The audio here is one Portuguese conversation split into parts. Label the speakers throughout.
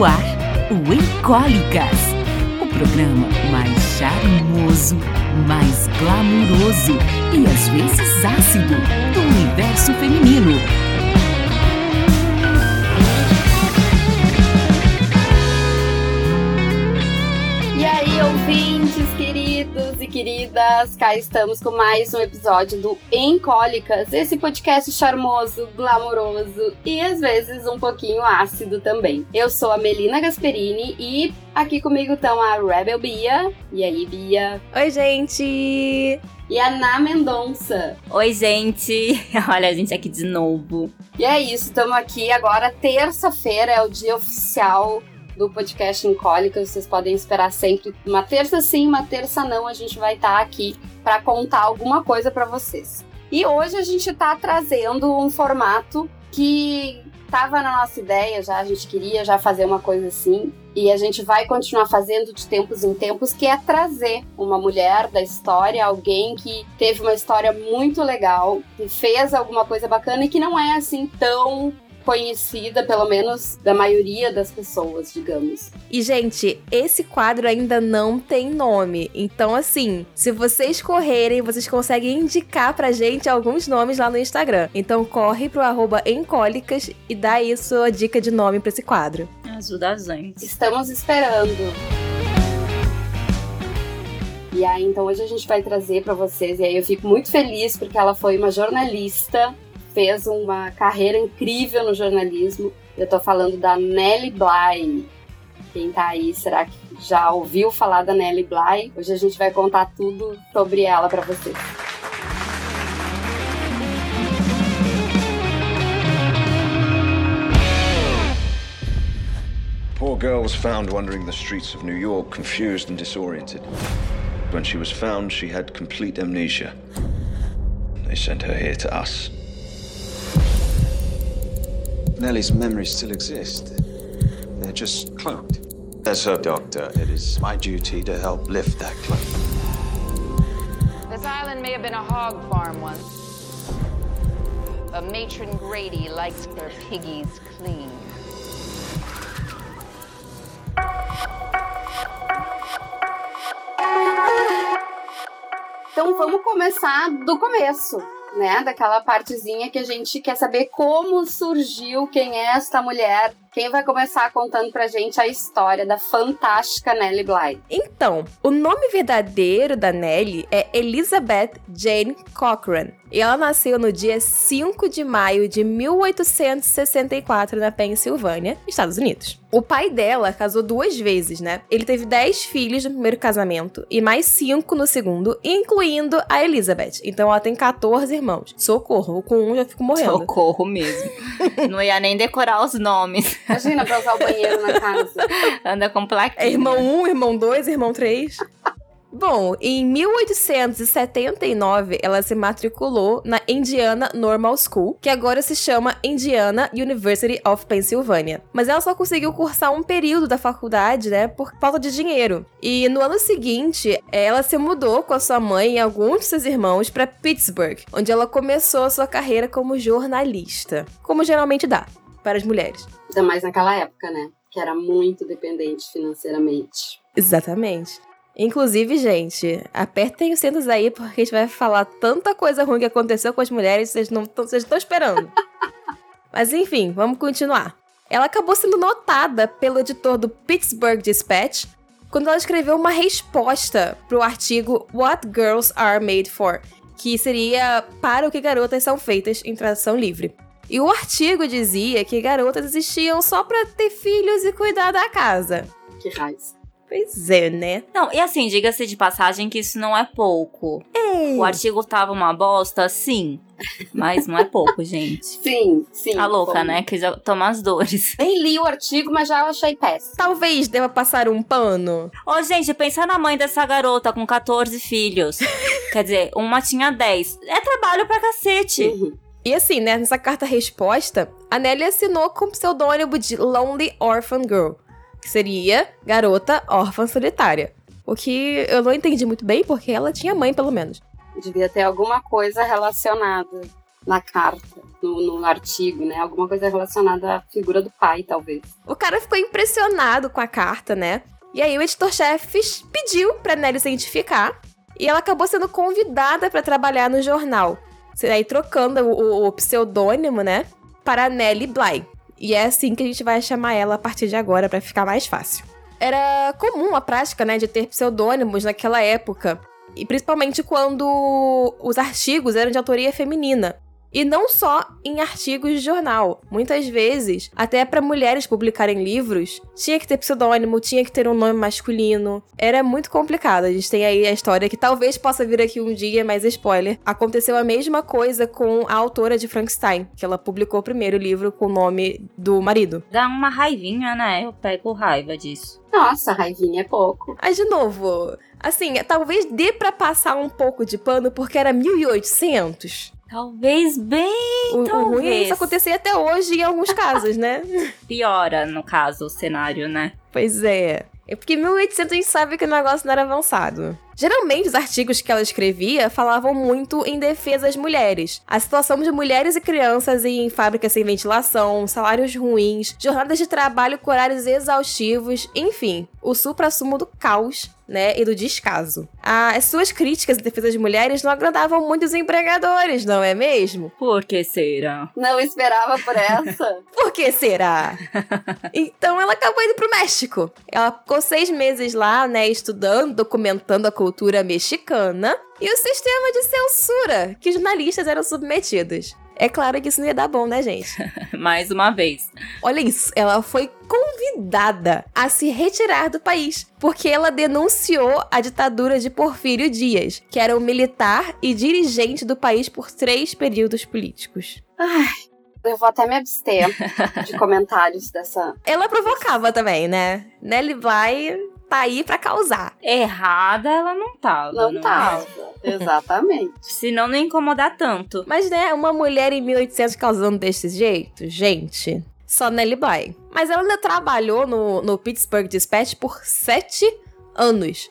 Speaker 1: no ar o Encólicas, o programa mais charmoso, mais glamuroso e às vezes ácido do universo feminino.
Speaker 2: E aí, ouvintes queridas, cá estamos com mais um episódio do Encólicas, esse podcast charmoso, glamouroso e às vezes um pouquinho ácido também. Eu sou a Melina Gasperini e aqui comigo estão a Rebel Bia. E aí, Bia?
Speaker 3: Oi, gente!
Speaker 2: E a Ná Mendonça.
Speaker 4: Oi, gente! Olha a gente aqui de novo.
Speaker 2: E é isso, estamos aqui agora, terça-feira, é o dia oficial do podcast em Cólicas. Vocês podem esperar sempre uma terça sim, uma terça não. A gente vai estar tá aqui para contar alguma coisa para vocês. E hoje a gente está trazendo um formato que estava na nossa ideia já, a gente queria já fazer uma coisa assim. E a gente vai continuar fazendo de tempos em tempos, que é trazer uma mulher da história, alguém que teve uma história muito legal, que fez alguma coisa bacana e que não é assim tão conhecida, pelo menos da maioria das pessoas, digamos.
Speaker 3: E, gente, esse quadro ainda não tem nome. Então, assim, se vocês correrem, vocês conseguem indicar pra gente alguns nomes lá no Instagram. Então, corre pro arroba encólicas e dá aí sua dica de nome pra esse quadro.
Speaker 4: Ajuda a gente.
Speaker 2: Estamos esperando. E aí, então hoje a gente vai trazer para vocês, e aí eu fico muito feliz porque ela foi uma jornalista fez uma carreira incrível no jornalismo. Eu tô falando da Nelly Bly. Quem tá aí, será que já ouviu falar da Nelly Bly? Hoje a gente vai contar tudo sobre ela para vocês.
Speaker 5: Poor girl was found wandering the streets of New York, confused and disoriented. When she was found, she had complete amnesia. They sent her here to us.
Speaker 6: Nellie's memories still exist. They're just cloaked. As her doctor, it is my duty to help lift that cloak.
Speaker 7: This island may have been a hog farm once. But Matron Grady likes her piggies clean.
Speaker 2: Então vamos começar do começo né? Daquela partezinha que a gente quer saber como surgiu, quem é esta mulher. Quem vai começar contando pra gente a história da fantástica Nellie Bly?
Speaker 3: Então, o nome verdadeiro da Nellie é Elizabeth Jane Cochran. E ela nasceu no dia 5 de maio de 1864 na Pensilvânia, Estados Unidos. O pai dela casou duas vezes, né? Ele teve 10 filhos no primeiro casamento e mais 5 no segundo, incluindo a Elizabeth. Então ela tem 14 irmãos. Socorro, com um já fico morrendo.
Speaker 4: Socorro mesmo. Não ia nem decorar os nomes.
Speaker 2: Imagina pra usar o banheiro na casa.
Speaker 4: Anda com plaquinha.
Speaker 3: É irmão 1, um, irmão 2, irmão 3. Bom, em 1879 ela se matriculou na Indiana Normal School, que agora se chama Indiana University of Pennsylvania. Mas ela só conseguiu cursar um período da faculdade, né, por falta de dinheiro. E no ano seguinte, ela se mudou com a sua mãe e alguns de seus irmãos para Pittsburgh, onde ela começou a sua carreira como jornalista, como geralmente dá para as mulheres.
Speaker 2: Ainda mais naquela época, né? Que era muito dependente financeiramente.
Speaker 3: Exatamente. Inclusive, gente, apertem os cintos aí, porque a gente vai falar tanta coisa ruim que aconteceu com as mulheres, vocês não estão esperando. Mas enfim, vamos continuar. Ela acabou sendo notada pelo editor do Pittsburgh Dispatch quando ela escreveu uma resposta para o artigo What Girls Are Made For, que seria Para o que garotas são feitas em tradução livre. E o artigo dizia que garotas existiam só para ter filhos e cuidar da casa.
Speaker 2: Que raiz.
Speaker 3: Pois é, né?
Speaker 4: Não, e assim, diga-se de passagem que isso não é pouco.
Speaker 3: Ei.
Speaker 4: O artigo tava uma bosta, sim. Mas não é pouco, gente.
Speaker 2: Sim, sim.
Speaker 4: Tá louca, né? Que já toma as dores.
Speaker 2: Nem li o artigo, mas já achei péssimo.
Speaker 3: Talvez deva passar um pano.
Speaker 4: Ô, gente, pensa na mãe dessa garota com 14 filhos. Quer dizer, uma tinha 10. É trabalho pra cacete.
Speaker 2: Uhum.
Speaker 3: E assim, né, nessa carta-resposta, a Nelly assinou com o pseudônimo de Lonely Orphan Girl, que seria garota órfã solitária. O que eu não entendi muito bem, porque ela tinha mãe, pelo menos.
Speaker 2: Devia ter alguma coisa relacionada. na carta, no, no artigo, né? Alguma coisa relacionada à figura do pai, talvez.
Speaker 3: O cara ficou impressionado com a carta, né? E aí o editor-chefe pediu pra Nelly se identificar e ela acabou sendo convidada para trabalhar no jornal. Aí trocando o, o pseudônimo, né, para Nelly Bly. E é assim que a gente vai chamar ela a partir de agora para ficar mais fácil. Era comum a prática, né, de ter pseudônimos naquela época, e principalmente quando os artigos eram de autoria feminina. E não só em artigos de jornal. Muitas vezes, até para mulheres publicarem livros, tinha que ter pseudônimo, tinha que ter um nome masculino. Era muito complicado. A gente tem aí a história que talvez possa vir aqui um dia, mas spoiler. Aconteceu a mesma coisa com a autora de Frankenstein, que ela publicou o primeiro livro com o nome do marido.
Speaker 4: Dá uma raivinha, né? Eu pego raiva disso.
Speaker 2: Nossa, raivinha é pouco.
Speaker 3: Aí, de novo, assim, talvez dê para passar um pouco de pano porque era 1800.
Speaker 4: Talvez bem,
Speaker 3: O, o
Speaker 4: talvez.
Speaker 3: ruim é isso acontecer até hoje em alguns casos, né?
Speaker 4: Piora, no caso, o cenário, né?
Speaker 3: Pois é. É porque 1800 a gente sabe que o negócio não era avançado. Geralmente, os artigos que ela escrevia falavam muito em defesa das mulheres. A situação de mulheres e crianças em fábricas sem ventilação, salários ruins, jornadas de trabalho com horários exaustivos, enfim, o supra-sumo do caos né, e do descaso. As suas críticas em defesa das mulheres não agradavam muito os empregadores, não é mesmo?
Speaker 4: Por que será?
Speaker 2: Não esperava por essa.
Speaker 3: Por que será? então ela acabou indo pro México. Ela ficou seis meses lá, né, estudando, documentando a cultura mexicana e o sistema de censura que os jornalistas eram submetidos. É claro que isso não ia dar bom, né, gente?
Speaker 4: Mais uma vez.
Speaker 3: Olha isso, ela foi convidada a se retirar do país, porque ela denunciou a ditadura de Porfírio Dias, que era um militar e dirigente do país por três períodos políticos.
Speaker 2: Ai, eu vou até me abster de comentários dessa.
Speaker 3: Ela provocava também, né? Nelly vai tá aí pra causar.
Speaker 4: Errada ela não tava.
Speaker 2: Não
Speaker 4: é?
Speaker 2: tava. Exatamente.
Speaker 4: Senão não ia incomodar tanto.
Speaker 3: Mas, né, uma mulher em 1800 causando desse jeito, gente, só Nelly Bly. Mas ela ainda trabalhou no, no Pittsburgh Dispatch por sete anos,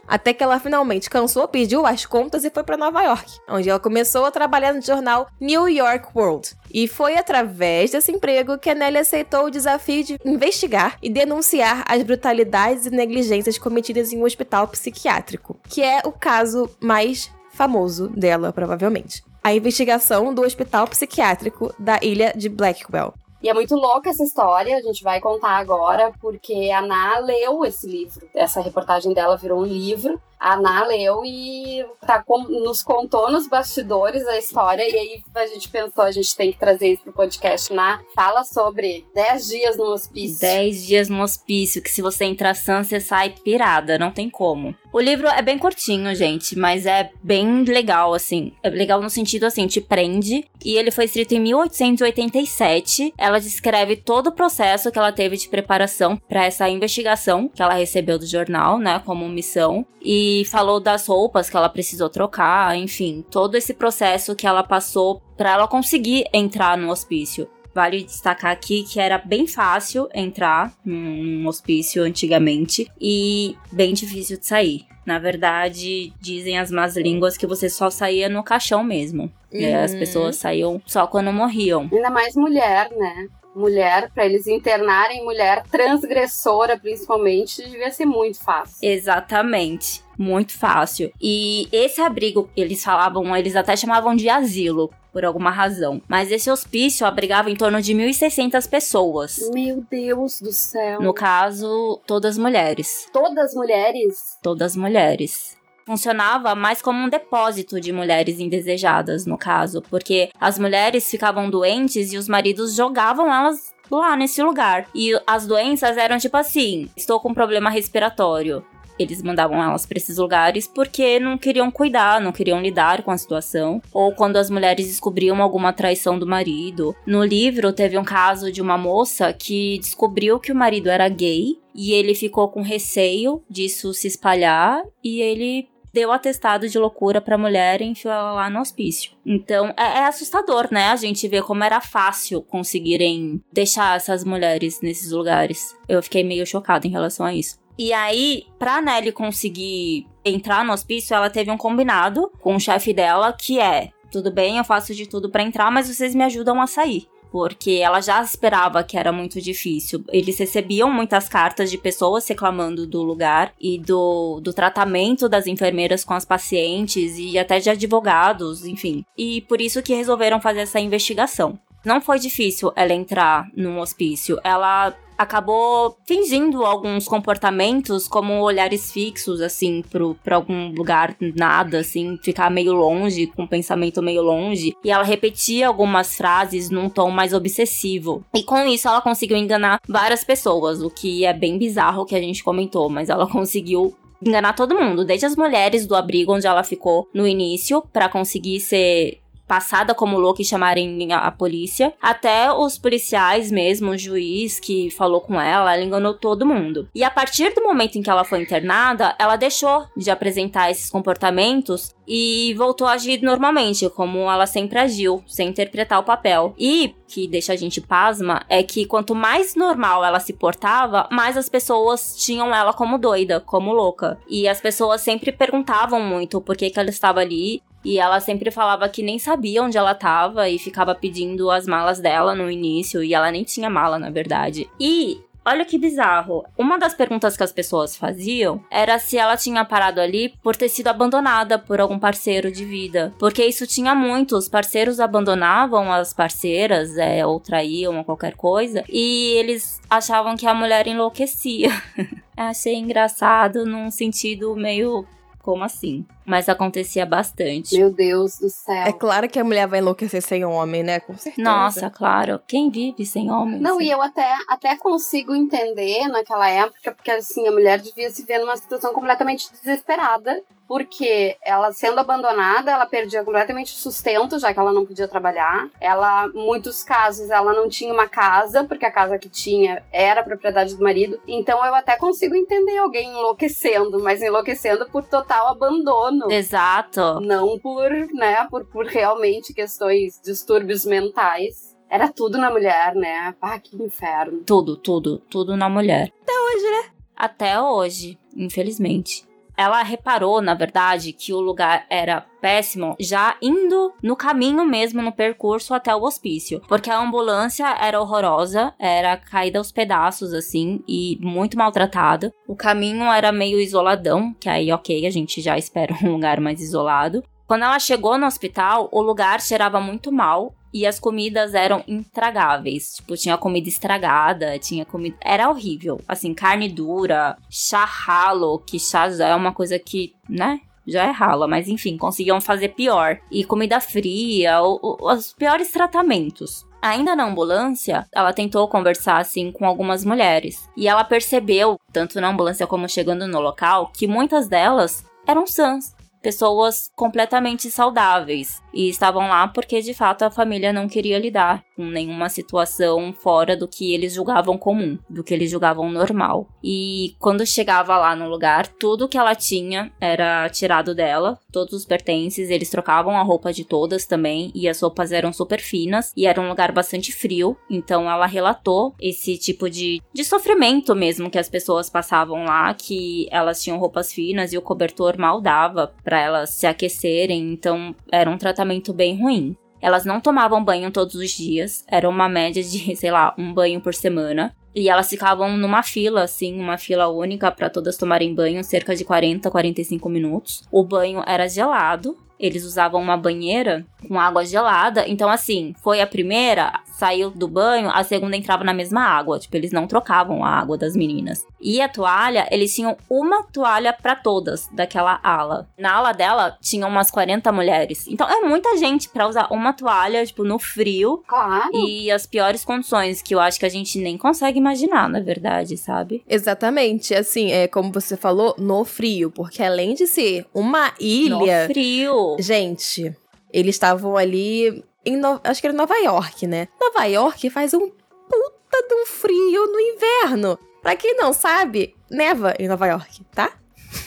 Speaker 3: até que ela finalmente cansou, pediu as contas e foi para Nova York, onde ela começou a trabalhar no jornal New York World. E foi através desse emprego que a Nelly aceitou o desafio de investigar e denunciar as brutalidades e negligências cometidas em um hospital psiquiátrico, que é o caso mais famoso dela, provavelmente. A investigação do hospital psiquiátrico da ilha de Blackwell.
Speaker 2: E é muito louca essa história, a gente vai contar agora, porque a Ana leu esse livro. Essa reportagem dela virou um livro. A Ana leu e tá com- nos contou nos bastidores a história. E aí a gente pensou, a gente tem que trazer isso pro podcast. Na fala sobre 10 dias no hospício.
Speaker 4: 10 dias no hospício, que se você entrar sã, você sai pirada, não tem como. O livro é bem curtinho, gente, mas é bem legal, assim. É legal no sentido, assim, te prende. E ele foi escrito em 1887. Ela descreve todo o processo que ela teve de preparação para essa investigação que ela recebeu do jornal, né, como missão. E falou das roupas que ela precisou trocar, enfim, todo esse processo que ela passou para ela conseguir entrar no hospício. Vale destacar aqui que era bem fácil entrar num hospício antigamente e bem difícil de sair. Na verdade, dizem as más línguas que você só saía no caixão mesmo. E as
Speaker 3: Uhum.
Speaker 4: pessoas saíam só quando morriam.
Speaker 2: Ainda mais mulher, né? Mulher, pra eles internarem mulher transgressora, principalmente, devia ser muito fácil.
Speaker 4: Exatamente. Muito fácil. E esse abrigo, eles falavam, eles até chamavam de asilo, por alguma razão. Mas esse hospício abrigava em torno de 1.600 pessoas.
Speaker 2: Meu Deus do céu.
Speaker 4: No caso, todas mulheres.
Speaker 2: Todas mulheres.
Speaker 4: Todas mulheres. Funcionava mais como um depósito de mulheres indesejadas, no caso, porque as mulheres ficavam doentes e os maridos jogavam elas lá nesse lugar. E as doenças eram tipo assim: estou com problema respiratório. Eles mandavam elas para esses lugares porque não queriam cuidar, não queriam lidar com a situação. Ou quando as mulheres descobriam alguma traição do marido. No livro, teve um caso de uma moça que descobriu que o marido era gay e ele ficou com receio disso se espalhar e ele deu atestado de loucura pra mulher e enfiou ela lá no hospício. Então é, é assustador, né? A gente vê como era fácil conseguirem deixar essas mulheres nesses lugares. Eu fiquei meio chocada em relação a isso. E aí, pra Nelly conseguir entrar no hospício, ela teve um combinado com o chefe dela, que é tudo bem, eu faço de tudo para entrar, mas vocês me ajudam a sair porque ela já esperava que era muito difícil. Eles recebiam muitas cartas de pessoas reclamando do lugar e do, do tratamento das enfermeiras com as pacientes e até de advogados, enfim. E por isso que resolveram fazer essa investigação. Não foi difícil ela entrar num hospício. Ela acabou fingindo alguns comportamentos, como olhares fixos, assim, pro, pra algum lugar, nada, assim, ficar meio longe, com o pensamento meio longe. E ela repetia algumas frases num tom mais obsessivo. E com isso ela conseguiu enganar várias pessoas, o que é bem bizarro que a gente comentou, mas ela conseguiu enganar todo mundo, desde as mulheres do abrigo onde ela ficou no início, para conseguir ser passada como louca e chamarem a, a, polícia, até os policiais mesmo, o juiz que falou com ela, ela enganou todo mundo. E a partir do momento em que ela foi internada, ela deixou de apresentar esses comportamentos e voltou a agir normalmente, como ela sempre agiu, sem interpretar o papel. E que deixa a gente pasma é que quanto mais normal ela se portava, mais as pessoas tinham ela como doida, como louca. E as pessoas sempre perguntavam muito por que, que ela estava ali e ela sempre falava que nem sabia onde ela tava e ficava pedindo as malas dela no início. E ela nem tinha mala, na verdade. E Olha que bizarro. Uma das perguntas que as pessoas faziam era se ela tinha parado ali por ter sido abandonada por algum parceiro de vida. Porque isso tinha muito. Os parceiros abandonavam as parceiras, é, ou traíam ou qualquer coisa. E eles achavam que a mulher enlouquecia. Achei engraçado num sentido meio como assim? Mas acontecia bastante.
Speaker 2: Meu Deus do céu.
Speaker 3: É claro que a mulher vai enlouquecer sem homem, né? Com certeza.
Speaker 4: Nossa, claro. Quem vive sem homem?
Speaker 2: Não,
Speaker 4: sim.
Speaker 2: e eu até, até consigo entender naquela época, porque assim, a mulher devia se ver numa situação completamente desesperada porque ela sendo abandonada, ela perdia completamente o sustento, já que ela não podia trabalhar. Ela, em muitos casos, ela não tinha uma casa, porque a casa que tinha era propriedade do marido. Então eu até consigo entender alguém enlouquecendo, mas enlouquecendo por total abandono.
Speaker 4: Exato.
Speaker 2: Não por, né, por, por realmente questões, distúrbios mentais. Era tudo na mulher, né? Ah, que inferno.
Speaker 4: Tudo, tudo, tudo na mulher.
Speaker 3: Até hoje, né?
Speaker 4: Até hoje, infelizmente ela reparou, na verdade, que o lugar era péssimo já indo no caminho mesmo, no percurso até o hospício. Porque a ambulância era horrorosa, era caída aos pedaços, assim, e muito maltratada. O caminho era meio isoladão, que aí, ok, a gente já espera um lugar mais isolado. Quando ela chegou no hospital, o lugar cheirava muito mal e as comidas eram intragáveis. Tipo, tinha comida estragada, tinha comida. Era horrível. Assim, carne dura, chá ralo, que chá já é uma coisa que, né? Já é rala, mas enfim, conseguiam fazer pior. E comida fria, os piores tratamentos. Ainda na ambulância, ela tentou conversar assim com algumas mulheres. E ela percebeu, tanto na ambulância como chegando no local, que muitas delas eram sãs pessoas completamente saudáveis e estavam lá porque de fato a família não queria lidar com nenhuma situação fora do que eles julgavam comum, do que eles julgavam normal. E quando chegava lá no lugar, tudo que ela tinha era tirado dela, todos os pertences, eles trocavam a roupa de todas também, e as roupas eram super finas, e era um lugar bastante frio, então ela relatou esse tipo de, de sofrimento mesmo que as pessoas passavam lá, que elas tinham roupas finas e o cobertor mal dava para elas se aquecerem, então era um tratamento bem ruim. Elas não tomavam banho todos os dias, era uma média de, sei lá, um banho por semana. E elas ficavam numa fila, assim, uma fila única para todas tomarem banho, cerca de 40, 45 minutos. O banho era gelado, eles usavam uma banheira com água gelada. Então, assim, foi a primeira, saiu do banho, a segunda entrava na mesma água. Tipo, eles não trocavam a água das meninas. E a toalha, eles tinham uma toalha para todas daquela ala. Na ala dela, tinham umas 40 mulheres. Então, é muita gente para usar uma toalha, tipo, no frio.
Speaker 2: Claro.
Speaker 4: E as piores condições, que eu acho que a gente nem consegue imaginar, na verdade, sabe?
Speaker 3: Exatamente. Assim, é como você falou, no frio. Porque além de ser uma ilha.
Speaker 4: No frio.
Speaker 3: Gente, eles estavam ali em. No... Acho que era Nova York, né? Nova York faz um puta de um frio no inverno. Pra quem não sabe, neva em Nova York, tá?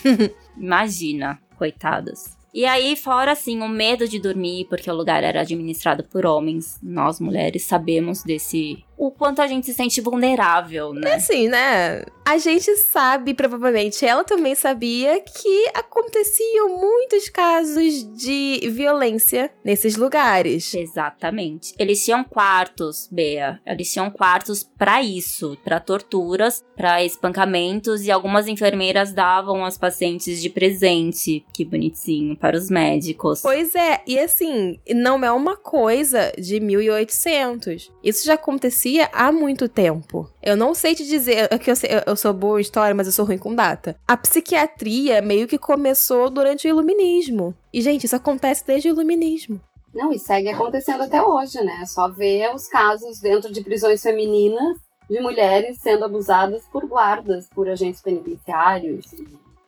Speaker 4: Imagina, coitadas. E aí, fora assim, o medo de dormir, porque o lugar era administrado por homens, nós mulheres sabemos desse o quanto a gente se sente vulnerável,
Speaker 3: É
Speaker 4: né?
Speaker 3: assim, né? A gente sabe, provavelmente, ela também sabia que aconteciam muitos casos de violência nesses lugares.
Speaker 4: Exatamente. Eles tinham quartos, Bea. Eles tinham quartos pra isso, pra torturas, pra espancamentos e algumas enfermeiras davam aos pacientes de presente, que bonitinho, para os médicos.
Speaker 3: Pois é, e assim, não é uma coisa de 1800. Isso já acontecia há muito tempo. Eu não sei te dizer, é que eu, eu sou boa em história, mas eu sou ruim com data. A psiquiatria meio que começou durante o iluminismo. E, gente, isso acontece desde o iluminismo.
Speaker 2: Não, e segue acontecendo até hoje, né? É só ver os casos dentro de prisões femininas de mulheres sendo abusadas por guardas, por agentes penitenciários.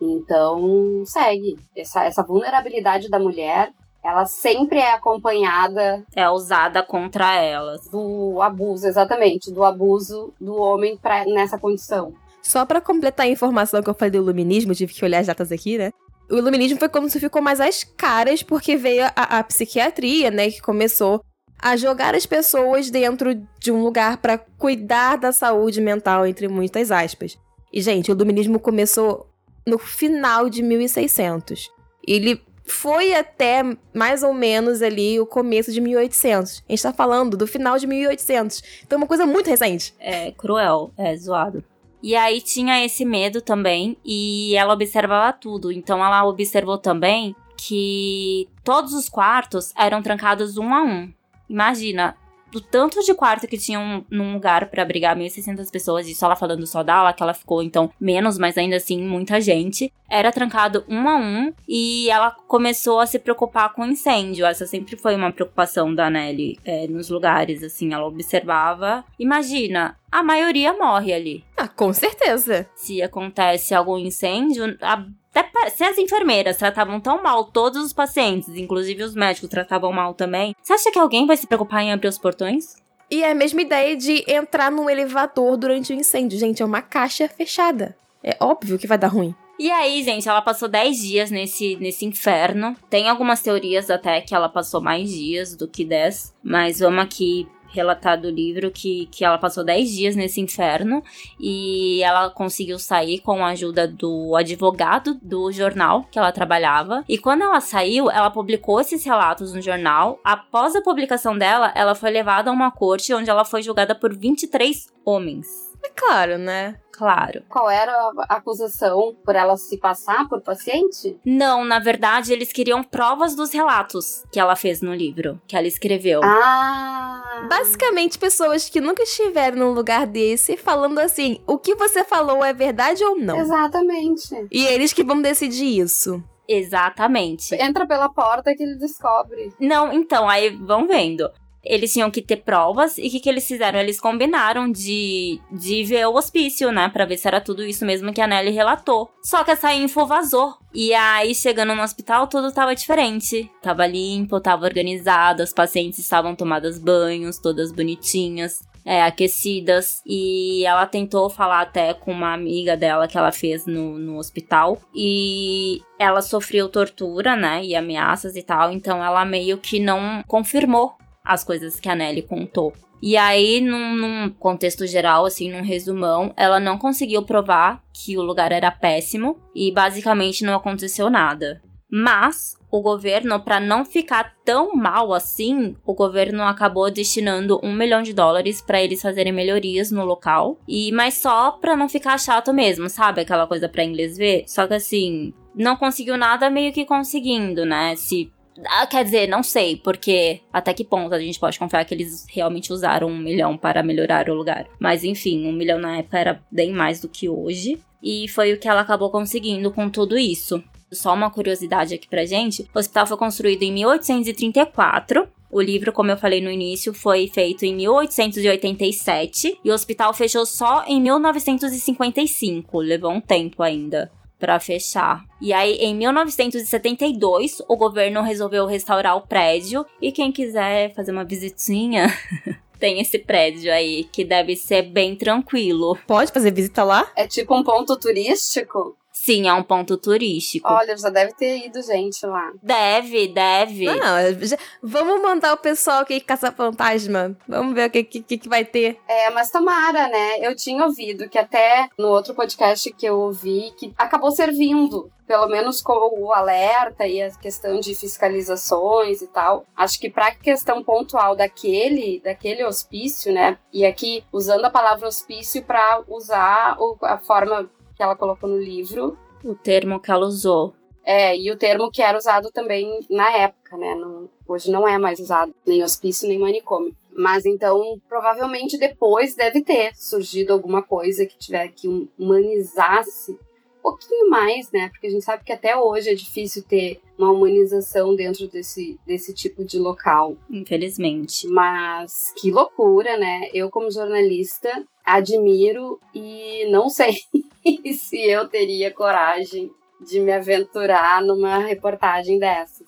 Speaker 2: Então, segue. Essa, essa vulnerabilidade da mulher, ela sempre é acompanhada
Speaker 4: É usada contra elas.
Speaker 2: do abuso, exatamente, do abuso do homem pra, nessa condição.
Speaker 3: Só pra completar a informação que eu falei do iluminismo, tive que olhar as datas aqui, né? O iluminismo foi quando se ficou mais às caras, porque veio a, a psiquiatria, né? Que começou a jogar as pessoas dentro de um lugar pra cuidar da saúde mental, entre muitas aspas. E, gente, o iluminismo começou no final de 1600. Ele foi até mais ou menos ali o começo de 1800. A gente tá falando do final de 1800. Então é uma coisa muito recente.
Speaker 4: É cruel, é zoado. E aí tinha esse medo também, e ela observava tudo. Então ela observou também que todos os quartos eram trancados um a um. Imagina, do tanto de quarto que tinham num lugar pra abrigar 1.600 pessoas, isso ela falando só da aula, que ela ficou então menos, mas ainda assim muita gente. Era trancado um a um e ela começou a se preocupar com incêndio. Essa sempre foi uma preocupação da Nelly é, nos lugares, assim, ela observava. Imagina, a maioria morre ali.
Speaker 3: Ah, com certeza.
Speaker 4: Se acontece algum incêndio, a- até se as enfermeiras tratavam tão mal todos os pacientes, inclusive os médicos tratavam mal também, você acha que alguém vai se preocupar em abrir os portões?
Speaker 3: E é a mesma ideia de entrar num elevador durante o incêndio. Gente, é uma caixa fechada. É óbvio que vai dar ruim.
Speaker 4: E aí, gente, ela passou 10 dias nesse, nesse inferno. Tem algumas teorias até que ela passou mais dias do que 10, mas vamos aqui relatar do livro que, que ela passou 10 dias nesse inferno e ela conseguiu sair com a ajuda do advogado do jornal que ela trabalhava. E quando ela saiu, ela publicou esses relatos no jornal. Após a publicação dela, ela foi levada a uma corte onde ela foi julgada por 23 homens.
Speaker 3: É claro, né?
Speaker 4: Claro.
Speaker 2: Qual era a acusação por ela se passar por paciente?
Speaker 4: Não, na verdade, eles queriam provas dos relatos que ela fez no livro, que ela escreveu.
Speaker 2: Ah!
Speaker 3: Basicamente, pessoas que nunca estiveram num lugar desse falando assim: o que você falou é verdade ou não?
Speaker 2: Exatamente.
Speaker 3: E eles que vão decidir isso.
Speaker 4: Exatamente.
Speaker 2: Entra pela porta que ele descobre.
Speaker 4: Não, então, aí vão vendo. Eles tinham que ter provas e o que, que eles fizeram? Eles combinaram de, de ver o hospício, né? Pra ver se era tudo isso mesmo que a Nelly relatou. Só que essa info vazou. E aí, chegando no hospital, tudo tava diferente. Tava limpo, tava organizado, as pacientes estavam tomadas banhos, todas bonitinhas. é, aquecidas. E ela tentou falar até com uma amiga dela que ela fez no, no hospital. E ela sofreu tortura, né? E ameaças e tal. Então ela meio que não confirmou as coisas que a Nelly contou. E aí, num, num contexto geral, assim, num resumão, ela não conseguiu provar que o lugar era péssimo e basicamente não aconteceu nada. Mas o governo, para não ficar tão mal assim, o governo acabou destinando um milhão de dólares para eles fazerem melhorias no local. E mas só para não ficar chato mesmo, sabe? Aquela coisa para inglês ver. Só que assim, não conseguiu nada meio que conseguindo, né? Se ah, quer dizer, não sei, porque até que ponto a gente pode confiar que eles realmente usaram um milhão para melhorar o lugar. Mas enfim, um milhão na época era bem mais do que hoje. E foi o que ela acabou conseguindo com tudo isso. Só uma curiosidade aqui pra gente: o hospital foi construído em 1834. O livro, como eu falei no início, foi feito em 1887 e o hospital fechou só em 1955. Levou um tempo ainda para fechar. E aí, em 1972, o governo resolveu restaurar o prédio e quem quiser fazer uma visitinha, tem esse prédio aí que deve ser bem tranquilo.
Speaker 3: Pode fazer visita lá?
Speaker 2: É tipo um ponto turístico?
Speaker 4: Sim, é um ponto turístico.
Speaker 2: Olha, já deve ter ido gente lá.
Speaker 4: Deve, deve.
Speaker 3: Não, já- vamos mandar o pessoal aqui caçar fantasma. Vamos ver o que, que, que vai ter.
Speaker 2: É, mas tomara, né? Eu tinha ouvido que até no outro podcast que eu ouvi, que acabou servindo, pelo menos com o alerta e a questão de fiscalizações e tal. Acho que pra questão pontual daquele, daquele hospício, né? E aqui usando a palavra hospício pra usar a forma que ela colocou no livro,
Speaker 4: O termo que ela usou.
Speaker 2: é, e o termo que era usado também na época, né? Não- hoje não é mais usado, nem hospício, nem manicômio. Mas então, provavelmente depois deve ter surgido alguma coisa que tiver que hum, humanizasse um pouquinho mais, né? Porque a gente sabe que até hoje é difícil ter uma humanização dentro desse, desse tipo de local.
Speaker 4: Infelizmente.
Speaker 2: Mas que loucura, né? Eu, como jornalista, admiro e não sei se eu teria coragem de me aventurar numa reportagem dessa.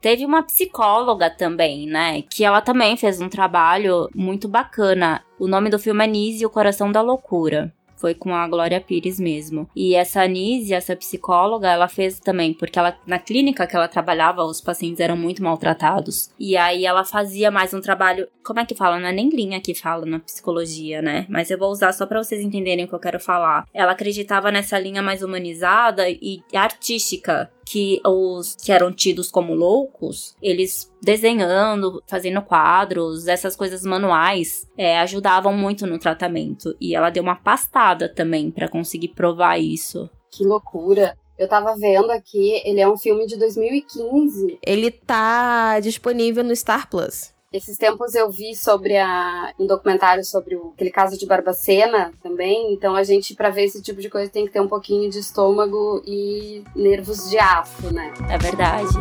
Speaker 4: Teve uma psicóloga também, né? Que ela também fez um trabalho muito bacana. O nome do filme é Nise e o Coração da Loucura. Foi com a Glória Pires mesmo. E essa Nise, essa psicóloga, ela fez também, porque ela, na clínica que ela trabalhava, os pacientes eram muito maltratados. E aí ela fazia mais um trabalho. Como é que fala? Não é nem linha que fala na psicologia, né? Mas eu vou usar só pra vocês entenderem o que eu quero falar. Ela acreditava nessa linha mais humanizada e artística que os que eram tidos como loucos, eles desenhando, fazendo quadros, essas coisas manuais, é, ajudavam muito no tratamento. E ela deu uma pastada também pra conseguir provar isso.
Speaker 2: Que loucura. Eu tava vendo aqui, ele é um filme de 2015.
Speaker 3: Ele tá disponível no Star Plus.
Speaker 2: Esses tempos eu vi sobre a, um documentário sobre o, aquele caso de Barbacena também. Então a gente, pra ver esse tipo de coisa, tem que ter um pouquinho de estômago e nervos de aço, né?
Speaker 4: É verdade.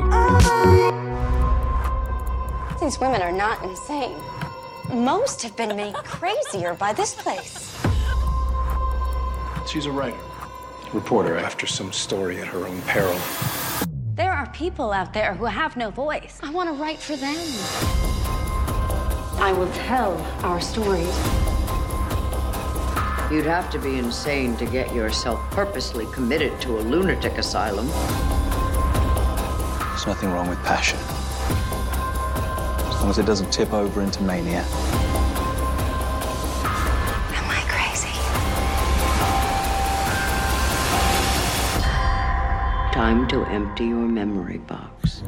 Speaker 8: These women are not insane. Most have been made crazier by this place.
Speaker 9: She's a writer, reporter after some story at her own peril.
Speaker 8: There are people out there who have no voice. I want to write for them. I will tell our stories.
Speaker 10: You'd have to be insane to get yourself purposely committed to a lunatic asylum.
Speaker 6: There's nothing wrong with passion. As long as it doesn't tip over into mania.
Speaker 10: Time to empty your memory box.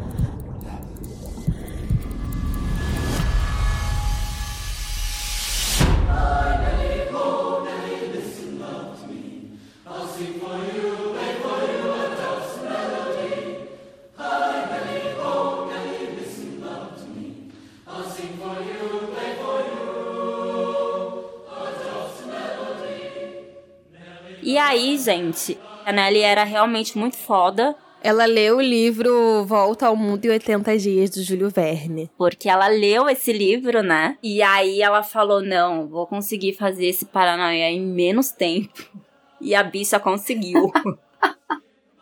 Speaker 4: E aí, gente, a Nelly era realmente muito foda.
Speaker 3: Ela leu o livro Volta ao Mundo em 80 Dias, do Júlio Verne.
Speaker 4: Porque ela leu esse livro, né? E aí ela falou: não, vou conseguir fazer esse Paranoia em menos tempo. E a bicha conseguiu.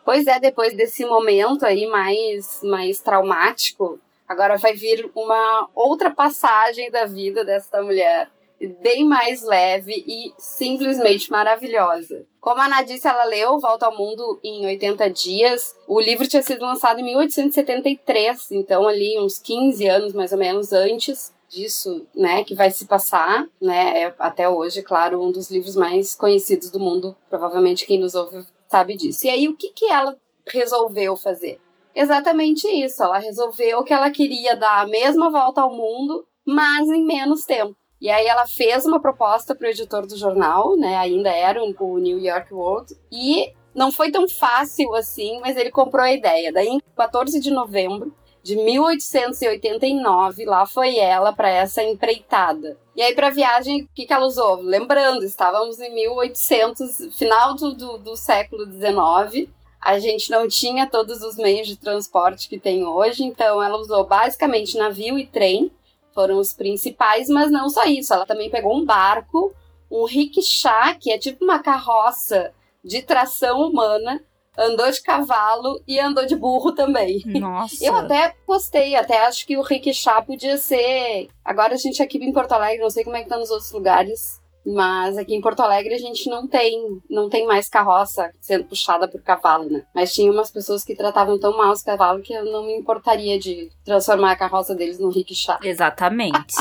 Speaker 2: Pois é, depois desse momento aí mais, mais traumático, agora vai vir uma outra passagem da vida dessa mulher, bem mais leve e simplesmente maravilhosa. Como a Ana disse, ela leu Volta ao Mundo em 80 dias. O livro tinha sido lançado em 1873, então ali uns 15 anos mais ou menos antes disso, né, que vai se passar, né, é até hoje, claro, um dos livros mais conhecidos do mundo. Provavelmente quem nos ouve sabe disso. E aí, o que, que ela resolveu fazer? Exatamente isso. Ela resolveu que ela queria dar a mesma volta ao mundo, mas em menos tempo. E aí ela fez uma proposta para o editor do jornal, né? Ainda era o New York World. E não foi tão fácil assim, mas ele comprou a ideia. Daí, em 14 de novembro de 1889, lá foi ela para essa empreitada. E aí, para a viagem, o que, que ela usou? Lembrando, estávamos em 1800, final do, do, do século XIX, a gente não tinha todos os meios de transporte que tem hoje, então ela usou basicamente navio e trem, foram os principais, mas não só isso, ela também pegou um barco, um rickshaw, que é tipo uma carroça de tração humana, andou de cavalo e andou de burro também.
Speaker 4: Nossa.
Speaker 2: Eu até postei, até acho que o rickshaw podia ser. Agora a gente aqui em Porto Alegre, não sei como é que tá nos outros lugares. Mas aqui em Porto Alegre a gente não tem, não tem mais carroça sendo puxada por cavalo, né? Mas tinha umas pessoas que tratavam tão mal os cavalos que eu não me importaria de transformar a carroça deles num rickshaw.
Speaker 4: Exatamente.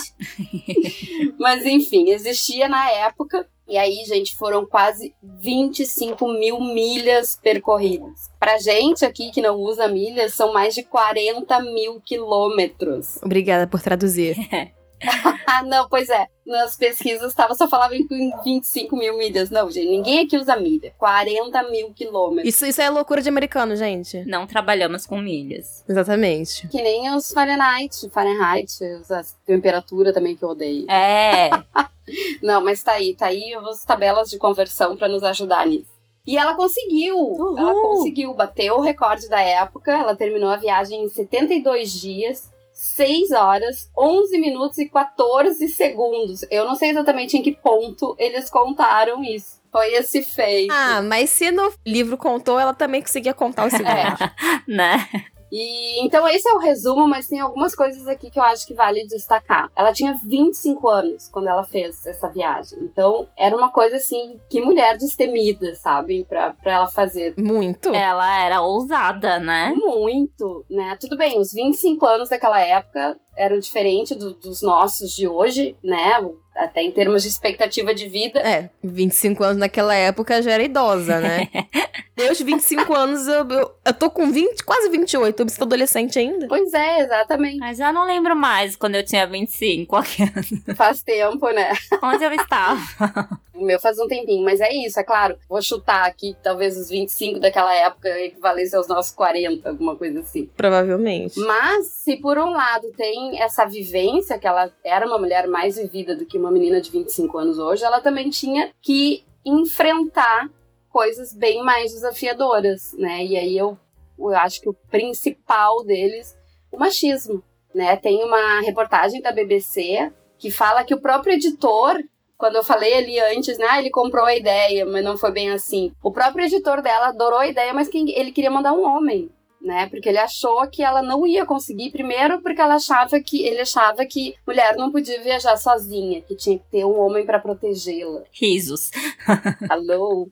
Speaker 2: Mas enfim, existia na época. E aí, gente, foram quase 25 mil milhas percorridas. Pra gente aqui que não usa milhas, são mais de 40 mil quilômetros.
Speaker 3: Obrigada por traduzir.
Speaker 2: ah, não, pois é. Nas pesquisas tava, só falava em 25 mil milhas. Não, gente, ninguém aqui usa milha. 40 mil quilômetros.
Speaker 3: Isso, isso é loucura de americano, gente.
Speaker 4: Não trabalhamos com milhas.
Speaker 3: Exatamente.
Speaker 2: Que nem os Fahrenheit. Fahrenheit, a temperatura também que eu odeio.
Speaker 4: É.
Speaker 2: não, mas tá aí, tá aí as tabelas de conversão para nos ajudar nisso. E ela conseguiu, Uhul. ela conseguiu, bateu o recorde da época, ela terminou a viagem em 72 dias 6 horas, 11 minutos e 14 segundos. Eu não sei exatamente em que ponto eles contaram isso. Foi esse feito.
Speaker 3: Ah, mas se no livro contou, ela também conseguia contar o segundo. É.
Speaker 4: né?
Speaker 2: E então esse é o resumo, mas tem algumas coisas aqui que eu acho que vale destacar. Ela tinha 25 anos quando ela fez essa viagem. Então era uma coisa assim, que mulher destemida, sabe? Pra, pra ela fazer.
Speaker 3: Muito.
Speaker 4: Ela era ousada, né?
Speaker 2: Muito, né? Tudo bem, os 25 anos daquela época eram diferentes do, dos nossos de hoje, né? Até em termos de expectativa de vida.
Speaker 3: É, 25 anos naquela época já era idosa, né? Deus, 25 anos, eu, eu, eu, tô com 20, quase 28, eu sou adolescente ainda.
Speaker 2: Pois é, exatamente.
Speaker 4: Mas já não lembro mais quando eu tinha 25.
Speaker 2: Faz tempo, né?
Speaker 4: Onde eu estava?
Speaker 2: O meu faz um tempinho, mas é isso, é claro. Vou chutar aqui, talvez os 25 daquela época equivalessem aos nossos 40, alguma coisa assim.
Speaker 3: Provavelmente.
Speaker 2: Mas, se por um lado tem essa vivência, que ela era uma mulher mais vivida do que uma menina de 25 anos hoje, ela também tinha que enfrentar coisas bem mais desafiadoras, né? E aí eu, eu acho que o principal deles, o machismo, né? Tem uma reportagem da BBC que fala que o próprio editor quando eu falei ali antes, né, ah, ele comprou a ideia, mas não foi bem assim. O próprio editor dela adorou a ideia, mas quem, ele queria mandar um homem, né? Porque ele achou que ela não ia conseguir, primeiro porque ela achava que ele achava que mulher não podia viajar sozinha, que tinha que ter um homem para protegê-la.
Speaker 4: Risos.
Speaker 2: Alô.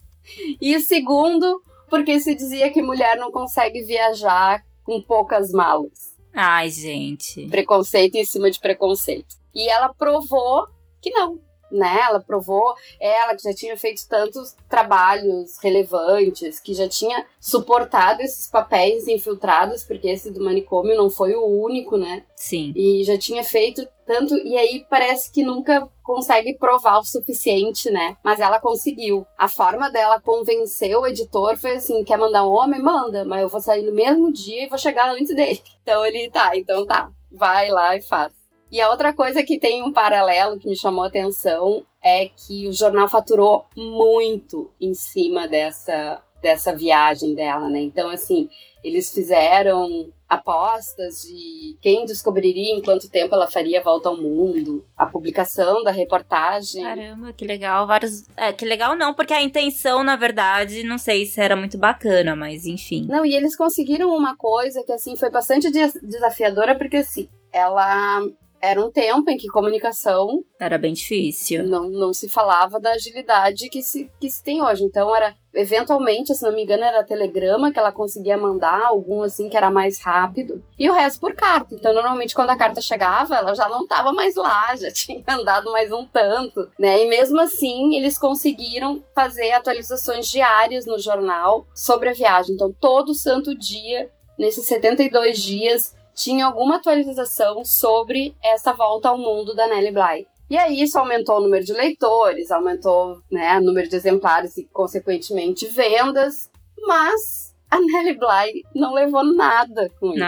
Speaker 2: E segundo, porque se dizia que mulher não consegue viajar com poucas malas.
Speaker 4: Ai, gente.
Speaker 2: Preconceito em cima de preconceito. E ela provou que não, né? Ela provou, ela que já tinha feito tantos trabalhos relevantes, que já tinha suportado esses papéis infiltrados, porque esse do manicômio não foi o único, né?
Speaker 4: Sim.
Speaker 2: E já tinha feito tanto, e aí parece que nunca consegue provar o suficiente, né? Mas ela conseguiu. A forma dela convencer o editor foi assim: quer mandar um homem? Manda, mas eu vou sair no mesmo dia e vou chegar antes dele. Então ele tá, então tá, vai lá e faz. E a outra coisa que tem um paralelo que me chamou a atenção é que o jornal faturou muito em cima dessa, dessa viagem dela, né? Então, assim, eles fizeram apostas de quem descobriria em quanto tempo ela faria a volta ao mundo, a publicação da reportagem.
Speaker 4: Caramba, que legal. Vários. É, que legal não, porque a intenção, na verdade, não sei se era muito bacana, mas enfim.
Speaker 2: Não, e eles conseguiram uma coisa que, assim, foi bastante desafiadora, porque, assim, ela era um tempo em que comunicação
Speaker 4: era bem difícil.
Speaker 2: Não, não se falava da agilidade que se, que se tem hoje. Então era eventualmente, se não me engano, era telegrama que ela conseguia mandar, algum assim que era mais rápido, e o resto por carta. Então, normalmente, quando a carta chegava, ela já não estava mais lá, já tinha andado mais um tanto, né? E mesmo assim, eles conseguiram fazer atualizações diárias no jornal sobre a viagem. Então, todo santo dia, nesses 72 dias, tinha alguma atualização sobre essa volta ao mundo da Nellie Bly. E aí isso aumentou o número de leitores, aumentou né, o número de exemplares e, consequentemente, vendas, mas a Nellie Bly não levou nada com isso.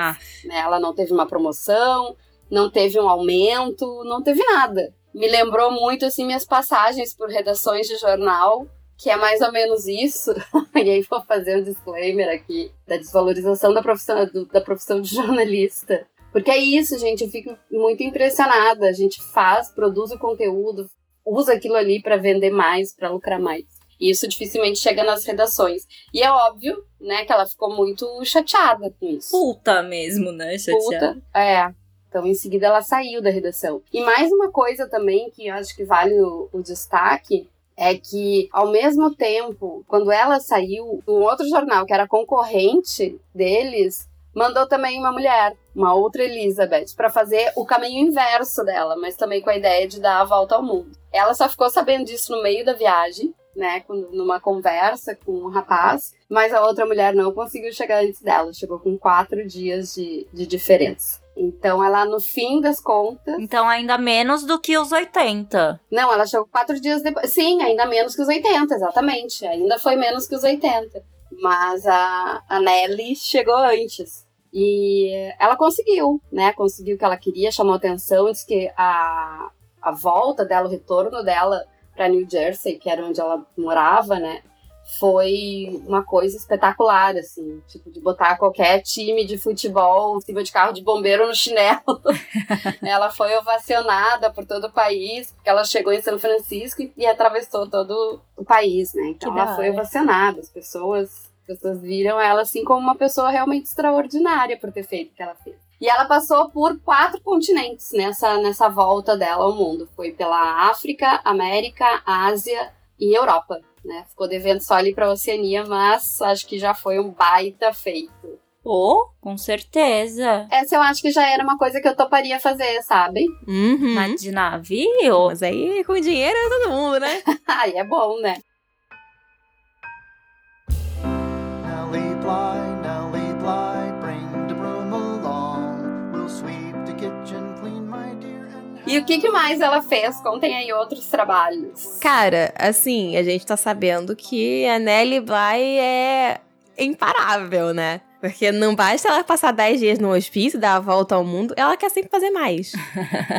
Speaker 2: Né? Ela não teve uma promoção, não teve um aumento, não teve nada. Me lembrou muito assim minhas passagens por redações de jornal que é mais ou menos isso. e aí vou fazer um disclaimer aqui da desvalorização da profissão, do, da profissão de jornalista. Porque é isso, gente, eu fico muito impressionada. A gente faz, produz o conteúdo, usa aquilo ali para vender mais, para lucrar mais. E isso dificilmente chega nas redações. E é óbvio, né, que ela ficou muito chateada com isso.
Speaker 4: Puta mesmo, né? Chateada.
Speaker 2: Puta, é. Então, em seguida, ela saiu da redação. E mais uma coisa também que eu acho que vale o, o destaque é que, ao mesmo tempo, quando ela saiu, um outro jornal que era concorrente deles mandou também uma mulher, uma outra Elizabeth, para fazer o caminho inverso dela, mas também com a ideia de dar a volta ao mundo. Ela só ficou sabendo disso no meio da viagem, né, numa conversa com um rapaz, mas a outra mulher não conseguiu chegar antes dela, chegou com quatro dias de, de diferença. Então, ela, no fim das contas.
Speaker 4: Então, ainda menos do que os 80.
Speaker 2: Não, ela chegou quatro dias depois. Sim, ainda menos que os 80, exatamente. Ainda foi menos que os 80. Mas a, a Nelly chegou antes. E ela conseguiu, né? Conseguiu o que ela queria, chamou atenção. Disse que a, a volta dela, o retorno dela para New Jersey, que era onde ela morava, né? Foi uma coisa espetacular, assim, tipo, de botar qualquer time de futebol em cima de carro de bombeiro no chinelo. ela foi ovacionada por todo o país, porque ela chegou em São Francisco e, e atravessou todo o país, né? Então que ela foi ovacionada, as pessoas as pessoas viram ela assim como uma pessoa realmente extraordinária por ter feito o que ela fez. E ela passou por quatro continentes nessa, nessa volta dela ao mundo. Foi pela África, América, Ásia e Europa. Né? Ficou devendo só ali para a Oceania, mas acho que já foi um baita feito.
Speaker 4: Oh, com certeza.
Speaker 2: Essa eu acho que já era uma coisa que eu toparia fazer, sabe?
Speaker 3: Uhum.
Speaker 4: Mas de navio?
Speaker 3: Mas aí com dinheiro é todo mundo, né?
Speaker 2: aí é bom, né? E o que, que mais ela fez? Contem aí outros trabalhos.
Speaker 3: Cara, assim, a gente tá sabendo que a Nellie Bly é imparável, né? Porque não basta ela passar 10 dias no hospício, dar a volta ao mundo, ela quer sempre fazer mais.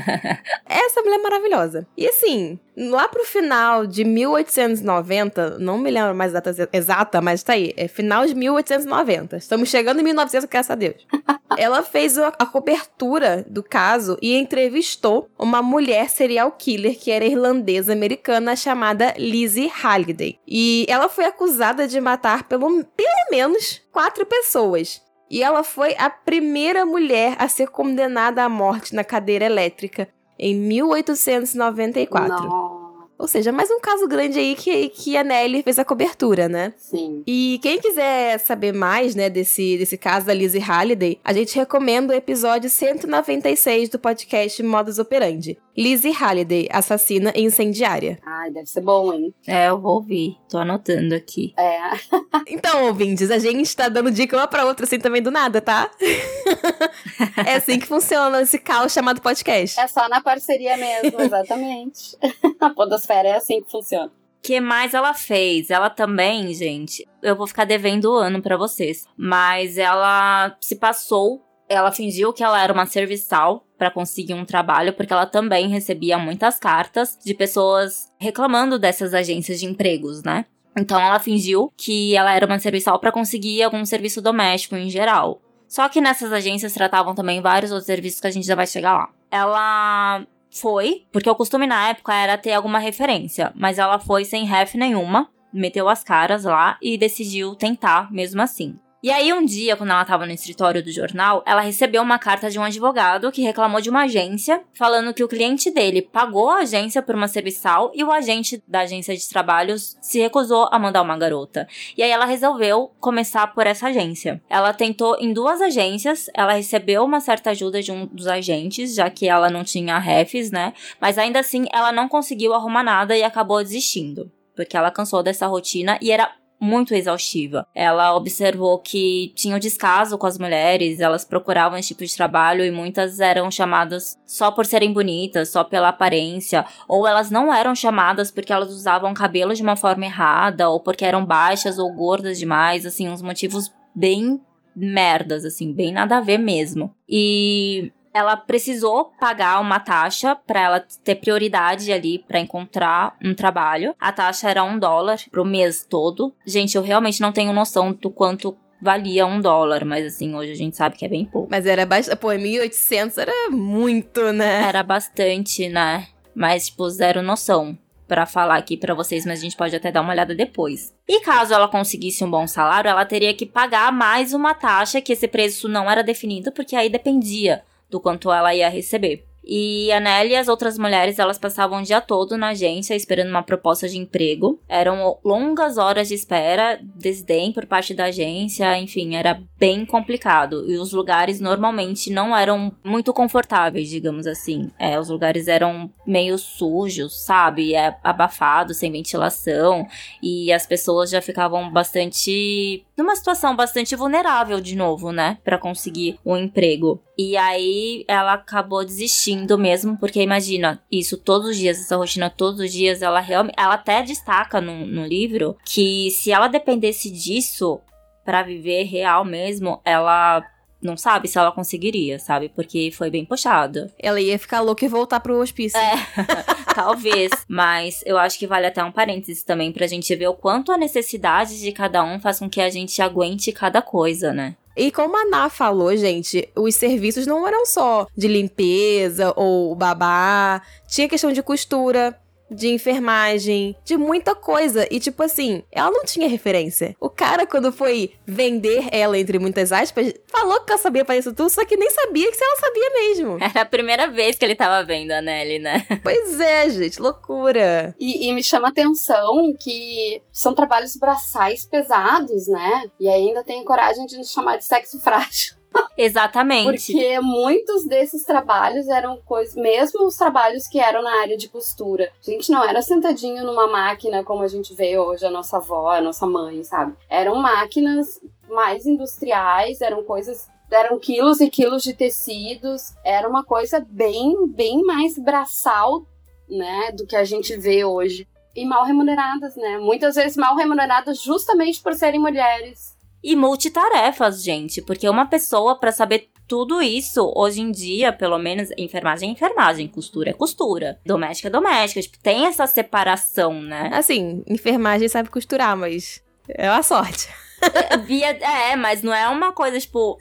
Speaker 3: Essa mulher é maravilhosa. E assim, lá pro final de 1890, não me lembro mais a data exata, mas tá aí, é final de 1890. Estamos chegando em 1900, graças a Deus. ela fez a, cobertura do caso e entrevistou uma mulher serial killer que era irlandesa americana chamada Lizzie Halliday. E ela foi acusada de matar pelo, pelo menos quatro pessoas. E ela foi a primeira mulher a ser condenada à morte na cadeira elétrica em 1894.
Speaker 2: Não.
Speaker 3: Ou seja, mais um caso grande aí que, que a Nelly fez a cobertura, né?
Speaker 2: Sim.
Speaker 3: E quem quiser saber mais, né, desse, desse caso da Lizzie Halliday, a gente recomenda o episódio 196 do podcast Modus Operandi. Lizzie Halliday, assassina e incendiária.
Speaker 2: Ai, deve ser bom, hein?
Speaker 4: É, eu vou ouvir. Tô anotando aqui.
Speaker 2: É.
Speaker 3: então, ouvintes, a gente tá dando dica uma pra outra assim também do nada, tá? é assim que funciona esse caos chamado podcast.
Speaker 2: É só na parceria mesmo, exatamente. a podosfera é assim que funciona.
Speaker 4: O que mais ela fez? Ela também, gente, eu vou ficar devendo o ano para vocês, mas ela se passou, ela fingiu que ela era uma serviçal para conseguir um trabalho, porque ela também recebia muitas cartas de pessoas reclamando dessas agências de empregos, né? Então ela fingiu que ela era uma serviçal para conseguir algum serviço doméstico em geral. Só que nessas agências tratavam também vários outros serviços que a gente já vai chegar lá. Ela foi, porque o costume na época era ter alguma referência, mas ela foi sem ref nenhuma, meteu as caras lá e decidiu tentar mesmo assim. E aí, um dia, quando ela estava no escritório do jornal, ela recebeu uma carta de um advogado que reclamou de uma agência, falando que o cliente dele pagou a agência por uma serviçal e o agente da agência de trabalhos se recusou a mandar uma garota. E aí, ela resolveu começar por essa agência. Ela tentou em duas agências, ela recebeu uma certa ajuda de um dos agentes, já que ela não tinha refs, né? Mas ainda assim, ela não conseguiu arrumar nada e acabou desistindo. Porque ela cansou dessa rotina e era muito exaustiva. Ela observou que tinha um descaso com as mulheres, elas procuravam esse tipo de trabalho e muitas eram chamadas só por serem bonitas, só pela aparência, ou elas não eram chamadas porque elas usavam cabelo de uma forma errada, ou porque eram baixas ou gordas demais, assim, uns motivos bem merdas, assim, bem nada a ver mesmo. E ela precisou pagar uma taxa para ela ter prioridade ali para encontrar um trabalho. A taxa era um dólar pro mês todo. Gente, eu realmente não tenho noção do quanto valia um dólar, mas assim, hoje a gente sabe que é bem pouco.
Speaker 3: Mas era bastante, pô, 1.800 era muito, né?
Speaker 4: Era bastante, né? Mas, tipo, zero noção para falar aqui para vocês, mas a gente pode até dar uma olhada depois. E caso ela conseguisse um bom salário, ela teria que pagar mais uma taxa, que esse preço não era definido, porque aí dependia do quanto ela ia receber. E a Nelly e as outras mulheres, elas passavam o dia todo na agência esperando uma proposta de emprego. Eram longas horas de espera, desdém por parte da agência, enfim, era bem complicado. E os lugares normalmente não eram muito confortáveis, digamos assim. É, os lugares eram meio sujos, sabe? É, abafados, sem ventilação. E as pessoas já ficavam bastante. numa situação bastante vulnerável de novo, né? Para conseguir um emprego. E aí ela acabou desistindo mesmo, porque imagina, isso todos os dias, essa rotina todos os dias, ela realmente. Ela até destaca no, no livro que se ela dependesse disso para viver real mesmo, ela não sabe se ela conseguiria, sabe? Porque foi bem puxado.
Speaker 3: Ela ia ficar louca e voltar pro hospício.
Speaker 4: É, talvez. Mas eu acho que vale até um parênteses também pra gente ver o quanto a necessidade de cada um faz com que a gente aguente cada coisa, né?
Speaker 3: E como a Ná falou, gente, os serviços não eram só de limpeza ou babá, tinha questão de costura, de enfermagem, de muita coisa. E tipo assim, ela não tinha referência. O cara, quando foi vender ela, entre muitas aspas, falou que ela sabia fazer isso tudo, só que nem sabia que se ela sabia mesmo.
Speaker 4: Era a primeira vez que ele tava vendo a Nelly, né?
Speaker 3: Pois é, gente, loucura.
Speaker 2: E, e me chama a atenção que são trabalhos braçais pesados, né? E ainda tem coragem de nos chamar de sexo frágil.
Speaker 4: Exatamente.
Speaker 2: Porque muitos desses trabalhos eram coisas, mesmo os trabalhos que eram na área de costura. A gente não era sentadinho numa máquina como a gente vê hoje, a nossa avó, a nossa mãe, sabe? Eram máquinas mais industriais, eram coisas eram quilos e quilos de tecidos, era uma coisa bem, bem mais braçal, né, do que a gente vê hoje. E mal remuneradas, né? Muitas vezes mal remuneradas justamente por serem mulheres.
Speaker 4: E multitarefas, gente, porque uma pessoa para saber tudo isso, hoje em dia, pelo menos, enfermagem é enfermagem, costura é costura, doméstica é doméstica, tipo, tem essa separação, né?
Speaker 3: Assim, enfermagem sabe costurar, mas é uma sorte.
Speaker 4: É, é, mas não é uma coisa, tipo.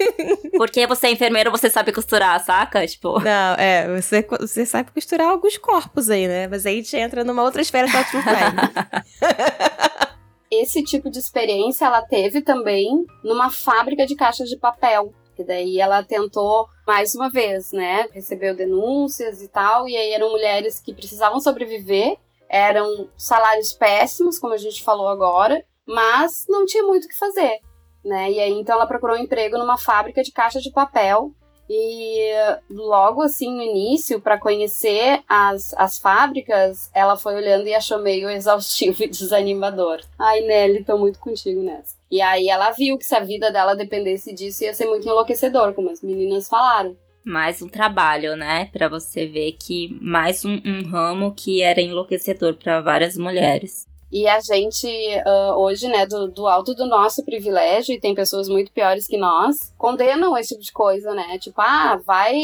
Speaker 4: Porque você é enfermeiro, você sabe costurar, saca? Tipo.
Speaker 3: Não, é, você, você sabe costurar alguns corpos aí, né? Mas aí a gente entra numa outra esfera da True
Speaker 2: Esse tipo de experiência ela teve também numa fábrica de caixas de papel. Que daí ela tentou mais uma vez, né? Recebeu denúncias e tal, e aí eram mulheres que precisavam sobreviver, eram salários péssimos, como a gente falou agora, mas não tinha muito o que fazer, né? E aí então ela procurou um emprego numa fábrica de caixa de papel e logo assim no início, para conhecer as, as fábricas, ela foi olhando e achou meio exaustivo e desanimador. Ai, Nelly, tô muito contigo nessa. E aí ela viu que se a vida dela dependesse disso ia ser muito enlouquecedor, como as meninas falaram.
Speaker 4: Mais um trabalho, né? Para você ver que mais um, um ramo que era enlouquecedor para várias mulheres.
Speaker 2: E a gente, uh, hoje, né, do, do, alto do nosso privilégio, e tem pessoas muito piores que nós, condenam esse tipo de coisa, né? Tipo, ah, vai,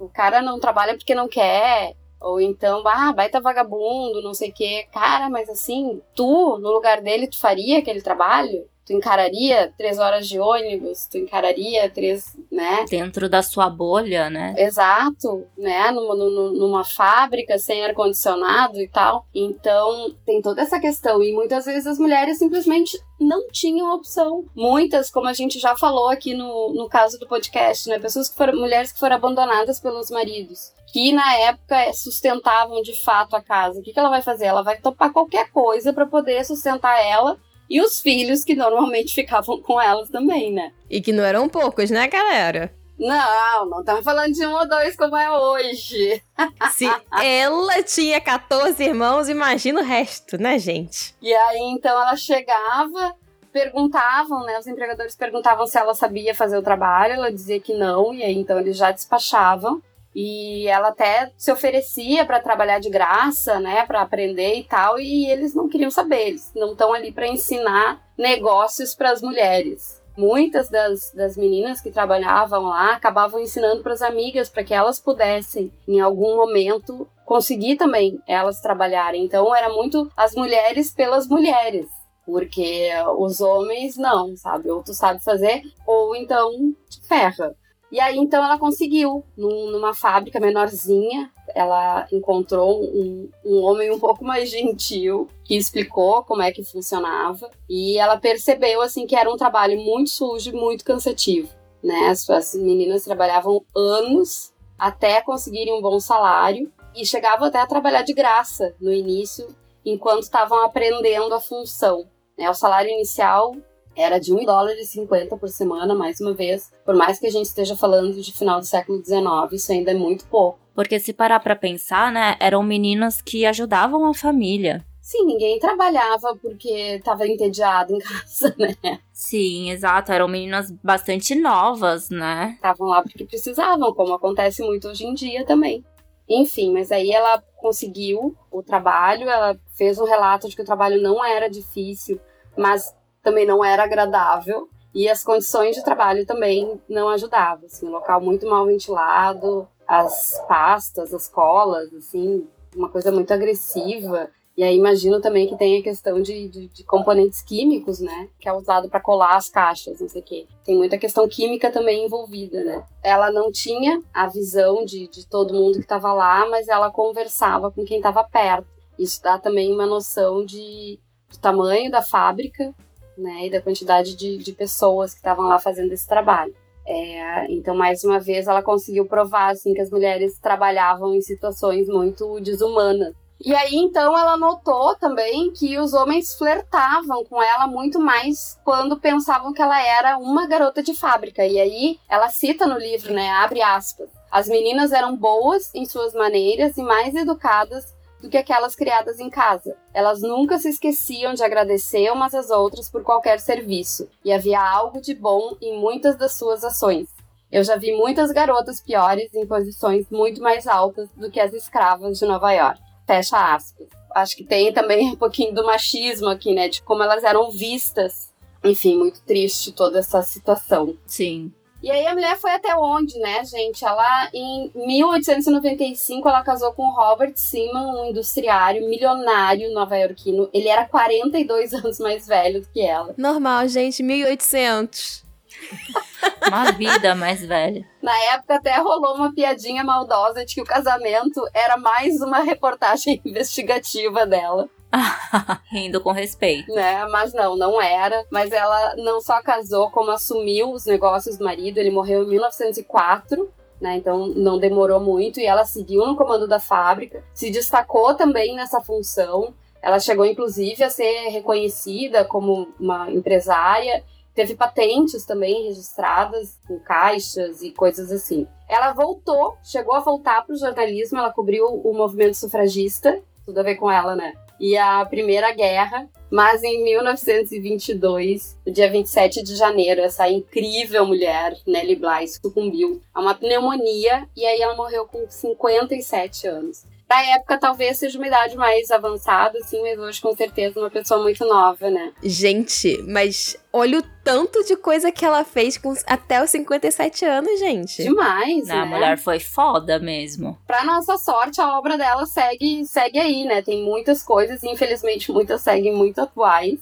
Speaker 2: o cara não trabalha porque não quer. Ou então, ah, vai tá vagabundo, não sei o quê. Cara, mas assim, tu, no lugar dele, tu faria aquele trabalho? Tu encararia três horas de ônibus, tu encararia três, né?
Speaker 4: Dentro da sua bolha, né?
Speaker 2: Exato, né? Numa, numa, fábrica sem ar-condicionado e tal. Então, tem toda essa questão. E muitas vezes as mulheres simplesmente não tinham opção. Muitas, como a gente já falou aqui no, no caso do podcast, né? Pessoas que foram, mulheres que foram abandonadas pelos maridos que na época sustentavam de fato a casa. O que, que ela vai fazer? Ela vai topar qualquer coisa para poder sustentar ela e os filhos que normalmente ficavam com elas também, né?
Speaker 3: E que não eram poucos, né, galera?
Speaker 2: Não, não estamos falando de um ou dois como é hoje.
Speaker 3: Se ela tinha 14 irmãos, imagina o resto, né, gente?
Speaker 2: E aí, então, ela chegava, perguntavam, né? Os empregadores perguntavam se ela sabia fazer o trabalho, ela dizia que não, e aí, então, eles já despachavam. E ela até se oferecia para trabalhar de graça, né, para aprender e tal, e eles não queriam saber, eles não estão ali para ensinar negócios para as mulheres. Muitas das, das meninas que trabalhavam lá acabavam ensinando para as amigas para que elas pudessem, em algum momento, conseguir também elas trabalharem. Então era muito as mulheres pelas mulheres porque os homens não, sabe? Ou tu sabe fazer, ou então te ferra. E aí, então, ela conseguiu, num, numa fábrica menorzinha, ela encontrou um, um homem um pouco mais gentil que explicou como é que funcionava. E ela percebeu, assim, que era um trabalho muito sujo e muito cansativo. né? As, as meninas trabalhavam anos até conseguirem um bom salário e chegavam até a trabalhar de graça no início, enquanto estavam aprendendo a função. Né? O salário inicial era de 1 dólar e 50 por semana, mais uma vez. Por mais que a gente esteja falando de final do século XIX, isso ainda é muito pouco.
Speaker 4: Porque se parar pra pensar, né, eram meninas que ajudavam a família.
Speaker 2: Sim, ninguém trabalhava porque estava entediado em casa, né?
Speaker 4: Sim, exato. Eram meninas bastante novas, né?
Speaker 2: Estavam lá porque precisavam, como acontece muito hoje em dia também. Enfim, mas aí ela conseguiu o trabalho, ela fez um relato de que o trabalho não era difícil, mas também não era agradável. E as condições de trabalho também não ajudavam. Assim, um local muito mal ventilado, as pastas, as colas, assim, uma coisa muito agressiva. E aí imagino também que tem a questão de, de, de componentes químicos, né? Que é usado para colar as caixas, não sei o quê. Tem muita questão química também envolvida, né? Ela não tinha a visão de, de todo mundo que estava lá, mas ela conversava com quem estava perto. Isso dá também uma noção de, do tamanho da fábrica, né? E da quantidade de, de pessoas que estavam lá fazendo esse trabalho. É, então, mais uma vez, ela conseguiu provar assim, que as mulheres trabalhavam em situações muito desumanas. E aí, então, ela notou também que os homens flertavam com ela muito mais quando pensavam que ela era uma garota de fábrica. E aí, ela cita no livro, né? Abre aspas. As meninas eram boas em suas maneiras e mais educadas do que aquelas criadas em casa. Elas nunca se esqueciam de agradecer umas às outras por qualquer serviço, e havia algo de bom em muitas das suas ações. Eu já vi muitas garotas piores em posições muito mais altas do que as escravas de Nova York. Fecha aspas. Acho que tem também um pouquinho do machismo aqui, né? De como elas eram vistas. Enfim, muito triste toda essa situação.
Speaker 4: Sim.
Speaker 2: E aí a mulher foi até onde, né, gente? Ela, em 1895, ela casou com Robert Simon, um industriário milionário nova-iorquino. Ele era 42 anos mais velho do que ela.
Speaker 3: Normal, gente, 1800.
Speaker 4: Uma vida mais velha.
Speaker 2: Na época até rolou uma piadinha maldosa de que o casamento era mais uma reportagem investigativa dela.
Speaker 4: Rindo com respeito.
Speaker 2: Né? Mas não, não era. Mas ela não só casou, como assumiu os negócios do marido. Ele morreu em 1904. Né, então não demorou muito e ela seguiu no comando da fábrica, se destacou também nessa função. Ela chegou inclusive a ser reconhecida como uma empresária Teve patentes também registradas com caixas e coisas assim. Ela voltou, chegou a voltar para o jornalismo, ela cobriu o movimento sufragista, tudo a ver com ela, né? E a Primeira Guerra, mas em 1922, no dia 27 de janeiro, essa incrível mulher, Nellie Bly, sucumbiu a uma pneumonia e aí ela morreu com 57 anos. Da época, talvez seja uma idade mais avançada, assim, mas hoje, com certeza, uma pessoa muito nova, né?
Speaker 3: Gente, mas olha o tanto de coisa que ela fez com até os 57 anos, gente.
Speaker 2: Demais,
Speaker 4: Não,
Speaker 2: né?
Speaker 4: A mulher foi foda mesmo.
Speaker 2: Pra nossa sorte, a obra dela segue, segue aí, né? Tem muitas coisas, e infelizmente muitas seguem muito atuais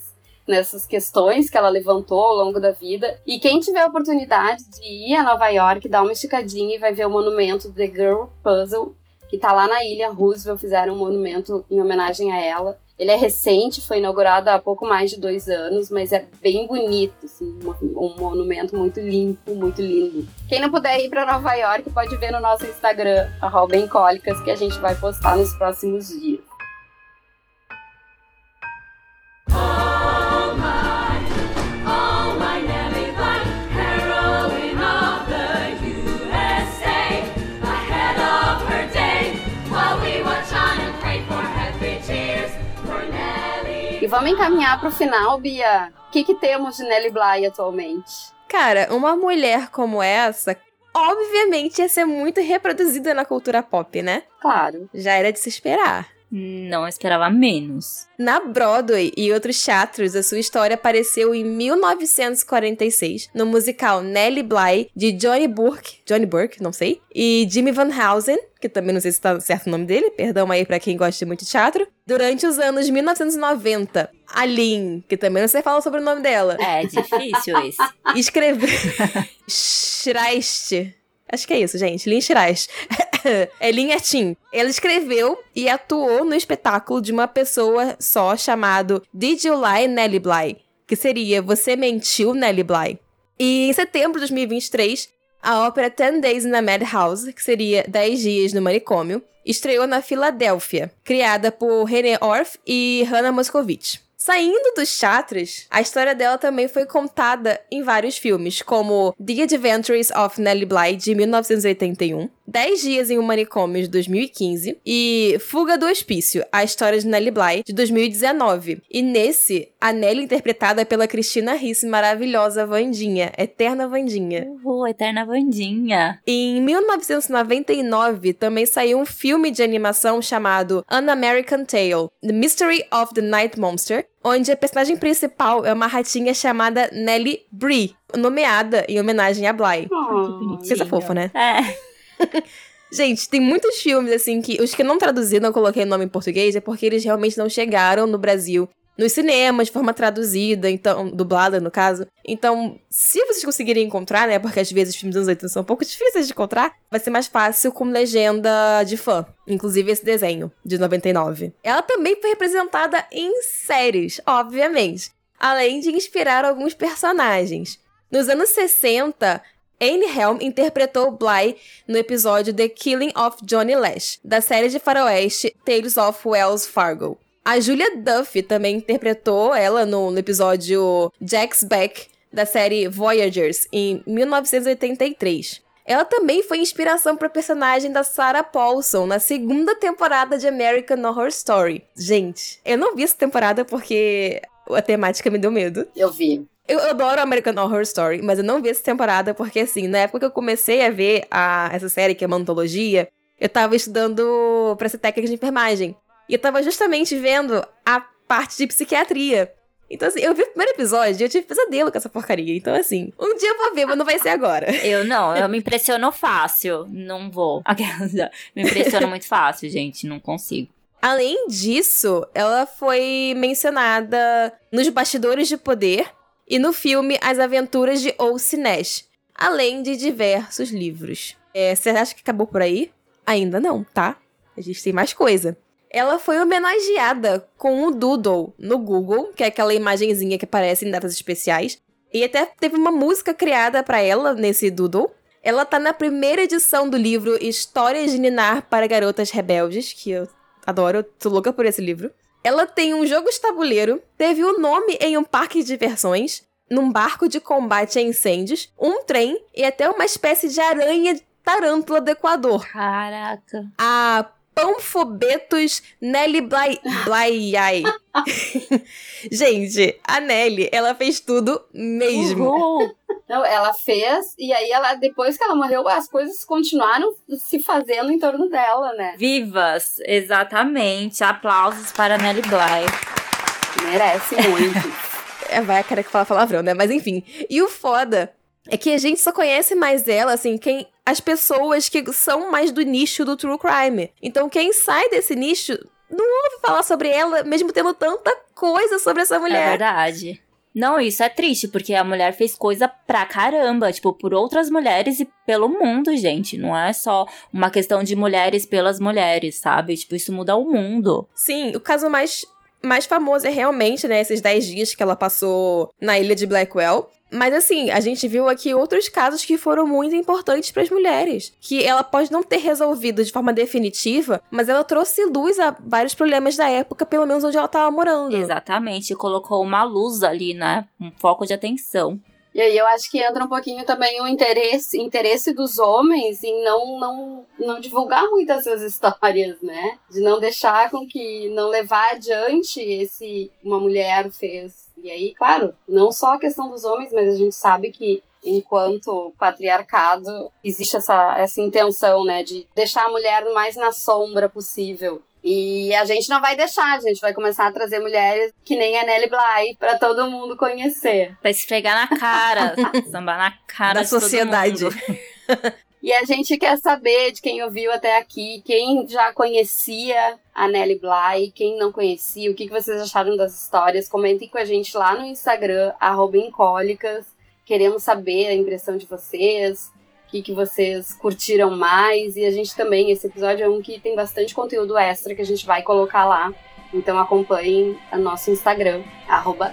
Speaker 2: nessas questões que ela levantou ao longo da vida. E quem tiver a oportunidade de ir a Nova York, dá uma esticadinha e vai ver o monumento The Girl Puzzle, que tá lá na ilha Roosevelt, fizeram um monumento em homenagem a ela. Ele é recente, foi inaugurado há pouco mais de dois anos, mas é bem bonito, assim, um, um monumento muito limpo, muito lindo. Quem não puder ir para Nova York pode ver no nosso Instagram, Encólicas, que a gente vai postar nos próximos dias. E vamos encaminhar para o final, Bia. O que, que temos de Nelly Bly atualmente?
Speaker 3: Cara, uma mulher como essa, obviamente ia ser muito reproduzida na cultura pop, né?
Speaker 2: Claro.
Speaker 3: Já era de se esperar.
Speaker 4: Não esperava menos.
Speaker 3: Na Broadway e outros teatros, a sua história apareceu em 1946 no musical Nellie Bly de Johnny Burke, Johnny Burke, não sei, e Jimmy Van Housen, que também não sei se tá certo o nome dele, perdão aí pra quem gosta muito de teatro, durante os anos 1990. A Lynn, que também não sei falar sobre o nome dela.
Speaker 4: É difícil esse.
Speaker 3: Escreveu. Schreist. Acho que é isso, gente. Lynn Schreist. É Lynn Etin. Ela escreveu e atuou no espetáculo de uma pessoa só chamado Did You Lie, Nellie Bly? Que seria Você Mentiu, Nellie Bly? E em setembro de 2023, a ópera Ten Days in a Madhouse, que seria 10 dias no manicômio, estreou na Filadélfia, criada por René Orff e Hannah Moscovitch. Saindo dos teatros, a história dela também foi contada em vários filmes, como The Adventures of Nellie Bly, de 1981, 10 Dias em um Manicômio, de 2015, e Fuga do Hospício, a história de Nellie Bly, de 2019. E nesse, a Nellie interpretada pela Cristina Ricci, maravilhosa Vandinha, eterna Vandinha.
Speaker 4: Uhul, eterna Vandinha.
Speaker 3: Em 1999, também saiu um filme de animação chamado An American Tale, The Mystery of the Night Monster, onde a personagem principal é uma ratinha chamada Nellie Brie, nomeada em homenagem a Bly.
Speaker 2: Oh,
Speaker 3: Coisa fofa, né?
Speaker 4: É.
Speaker 3: Gente, tem muitos filmes, assim, que os que não traduzi, não coloquei o nome em português, é porque eles realmente não chegaram no Brasil nos cinemas de forma traduzida, então, dublada no caso. Então, se vocês conseguirem encontrar, né, porque às vezes os filmes dos anos 80 são um pouco difíceis de encontrar, vai ser mais fácil com legenda de fã. Inclusive esse desenho, de 99. Ela também foi representada em séries, obviamente, além de inspirar alguns personagens. Nos anos 60, Anne Helm interpretou Bly no episódio The Killing of Johnny Lash, da série de faroeste Tales of Wells Fargo. A Julia Duffy também interpretou ela no, no episódio Jack's Back, da série Voyagers, em 1983. Ela também foi inspiração para a personagem da Sarah Paulson na segunda temporada de American Horror Story. Gente, eu não vi essa temporada porque a temática me deu medo.
Speaker 2: Eu vi.
Speaker 3: Eu adoro American Horror Story, mas eu não vi essa temporada porque, assim, na época que eu comecei a ver a, essa série, que é uma antologia, eu tava estudando pra ser técnica de enfermagem. E eu tava justamente vendo a parte de psiquiatria. Então, assim, eu vi o primeiro episódio e eu tive pesadelo com essa porcaria. Então, assim, um dia eu vou ver, mas não vai ser agora.
Speaker 4: Eu não, eu me impressiono fácil. Não vou. Me impressiono muito fácil, gente. Não consigo.
Speaker 3: Além disso, ela foi mencionada nos Bastidores de Poder e no filme As Aventuras de Olse Nash, além de diversos livros. É, você acha que acabou por aí? Ainda não, tá? A gente tem mais coisa. Ela foi homenageada com o Doodle no Google, que é aquela imagenzinha que aparece em datas especiais. E até teve uma música criada para ela nesse Doodle. Ela tá na primeira edição do livro Histórias de Ninar para Garotas Rebeldes, que eu adoro, eu tô louca por esse livro. Ela tem um jogo de tabuleiro, teve o um nome em um parque de diversões, num barco de combate a incêndios, um trem e até uma espécie de aranha tarântula do Equador.
Speaker 4: Caraca.
Speaker 3: A Panfobetus Nelly Blay... Blayai. Gente, a Nelly, ela fez tudo mesmo.
Speaker 2: Uhul. Não, ela fez, e aí ela, depois que ela morreu, as coisas continuaram se fazendo em torno dela, né?
Speaker 4: Vivas, exatamente. Aplausos para Nelly Bly.
Speaker 2: Merece muito.
Speaker 3: é, vai a cara que fala palavrão, né? Mas enfim. E o foda é que a gente só conhece mais ela, assim, quem. As pessoas que são mais do nicho do true crime. Então, quem sai desse nicho não ouve falar sobre ela, mesmo tendo tanta coisa sobre essa mulher.
Speaker 4: É verdade. Não, isso é triste, porque a mulher fez coisa pra caramba, tipo, por outras mulheres e pelo mundo, gente. Não é só uma questão de mulheres pelas mulheres, sabe? Tipo, isso muda o mundo.
Speaker 3: Sim, o caso mais, mais famoso é realmente, né, esses 10 dias que ela passou na ilha de Blackwell. Mas assim, a gente viu aqui outros casos que foram muito importantes para as mulheres. Que ela pode não ter resolvido de forma definitiva, mas ela trouxe luz a vários problemas da época, pelo menos onde ela estava morando.
Speaker 4: Exatamente, colocou uma luz ali, né? Um foco de atenção.
Speaker 2: E aí eu acho que entra um pouquinho também o interesse, interesse dos homens em não, não, não divulgar muito essas histórias, né? De não deixar com que, não levar adiante esse uma mulher fez. E aí, claro, não só a questão dos homens, mas a gente sabe que enquanto patriarcado existe essa, essa intenção, né, de deixar a mulher o mais na sombra possível. E a gente não vai deixar, a gente vai começar a trazer mulheres que nem a Nelly Bly para todo mundo conhecer.
Speaker 4: Pra esfregar na cara, sambar na cara
Speaker 3: da
Speaker 4: de
Speaker 3: sociedade.
Speaker 2: E a gente quer saber de quem ouviu até aqui, quem já conhecia a Nelly Bly, quem não conhecia, o que vocês acharam das histórias. Comentem com a gente lá no Instagram, Incólicas. Queremos saber a impressão de vocês, o que, que vocês curtiram mais. E a gente também, esse episódio é um que tem bastante conteúdo extra que a gente vai colocar lá. Então acompanhem o nosso Instagram, arroba.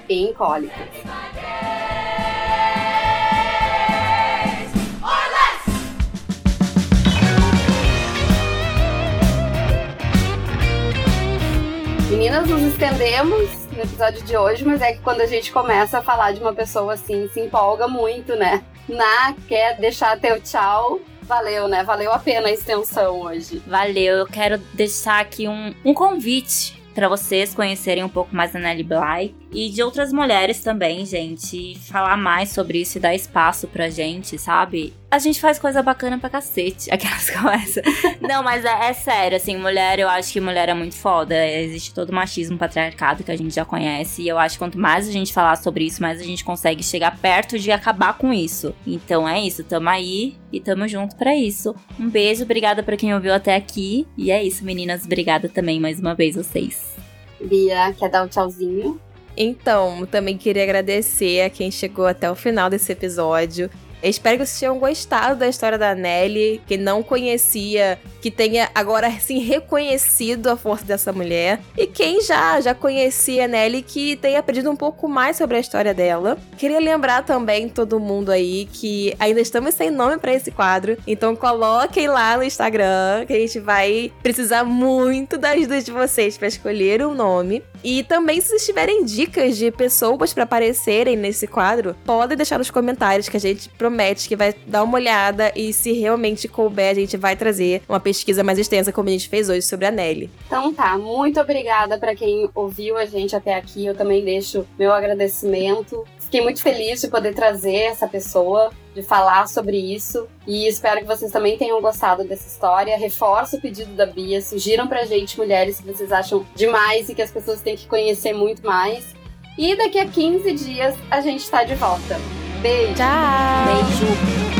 Speaker 2: Meninas, nos estendemos no episódio de hoje, mas é que quando a gente começa a falar de uma pessoa assim, se empolga muito, né? Na, quer deixar teu tchau? Valeu, né? Valeu a pena a extensão hoje.
Speaker 4: Valeu, eu quero deixar aqui um, um convite para vocês conhecerem um pouco mais da Nelly Bly e de outras mulheres também, gente. Falar mais sobre isso e dar espaço pra gente, sabe? A gente faz coisa bacana pra cacete. Aquelas coisas. Não, mas é, é, sério, assim, mulher, eu acho que mulher é muito foda. Existe todo o machismo patriarcado que a gente já conhece. E eu acho que quanto mais a gente falar sobre isso, mais a gente consegue chegar perto de acabar com isso. Então é isso, tamo aí e tamo junto para isso. Um beijo, obrigada pra quem ouviu até aqui. E é isso, meninas. Obrigada também mais uma vez vocês.
Speaker 2: Bia, quer dar um tchauzinho?
Speaker 3: Então, também queria agradecer a quem chegou até o final desse episódio. Eu espero que vocês tenham gostado da história da Nelly, que não conhecia, que tenha agora assim reconhecido a força dessa mulher. E quem já já conhecia a Nelly, que tenha aprendido um pouco mais sobre a história dela. Queria lembrar também todo mundo aí que ainda estamos sem nome para esse quadro, então coloquem lá no Instagram que a gente vai precisar muito da ajuda de vocês para escolher um nome. E também, se vocês tiverem dicas de pessoas para aparecerem nesse quadro, podem deixar nos comentários que a gente promete que vai dar uma olhada e se realmente couber, a gente vai trazer uma pesquisa mais extensa, como a gente fez hoje sobre a Nelly.
Speaker 2: Então tá, muito obrigada para quem ouviu a gente até aqui. Eu também deixo meu agradecimento. Fiquei muito feliz de poder trazer essa pessoa, de falar sobre isso. E espero que vocês também tenham gostado dessa história. Reforço o pedido da Bia. Sugiram pra gente, mulheres, que vocês acham demais e que as pessoas têm que conhecer muito mais. E daqui a 15 dias a gente tá de volta. Beijo.
Speaker 3: Tchau.
Speaker 4: Beijo.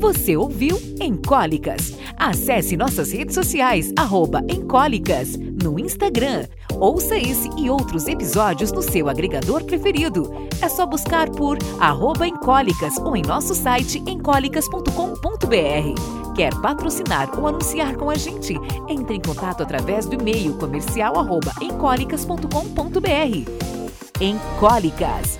Speaker 1: Você ouviu Encólicas. Acesse nossas redes sociais, arroba Encólicas, no Instagram. Ouça esse e outros episódios no seu agregador preferido. É só buscar por arroba Encólicas ou em nosso site encólicas.com.br. Quer patrocinar ou anunciar com a gente? Entre em contato através do e-mail comercial arroba encólicas.com.br. Encólicas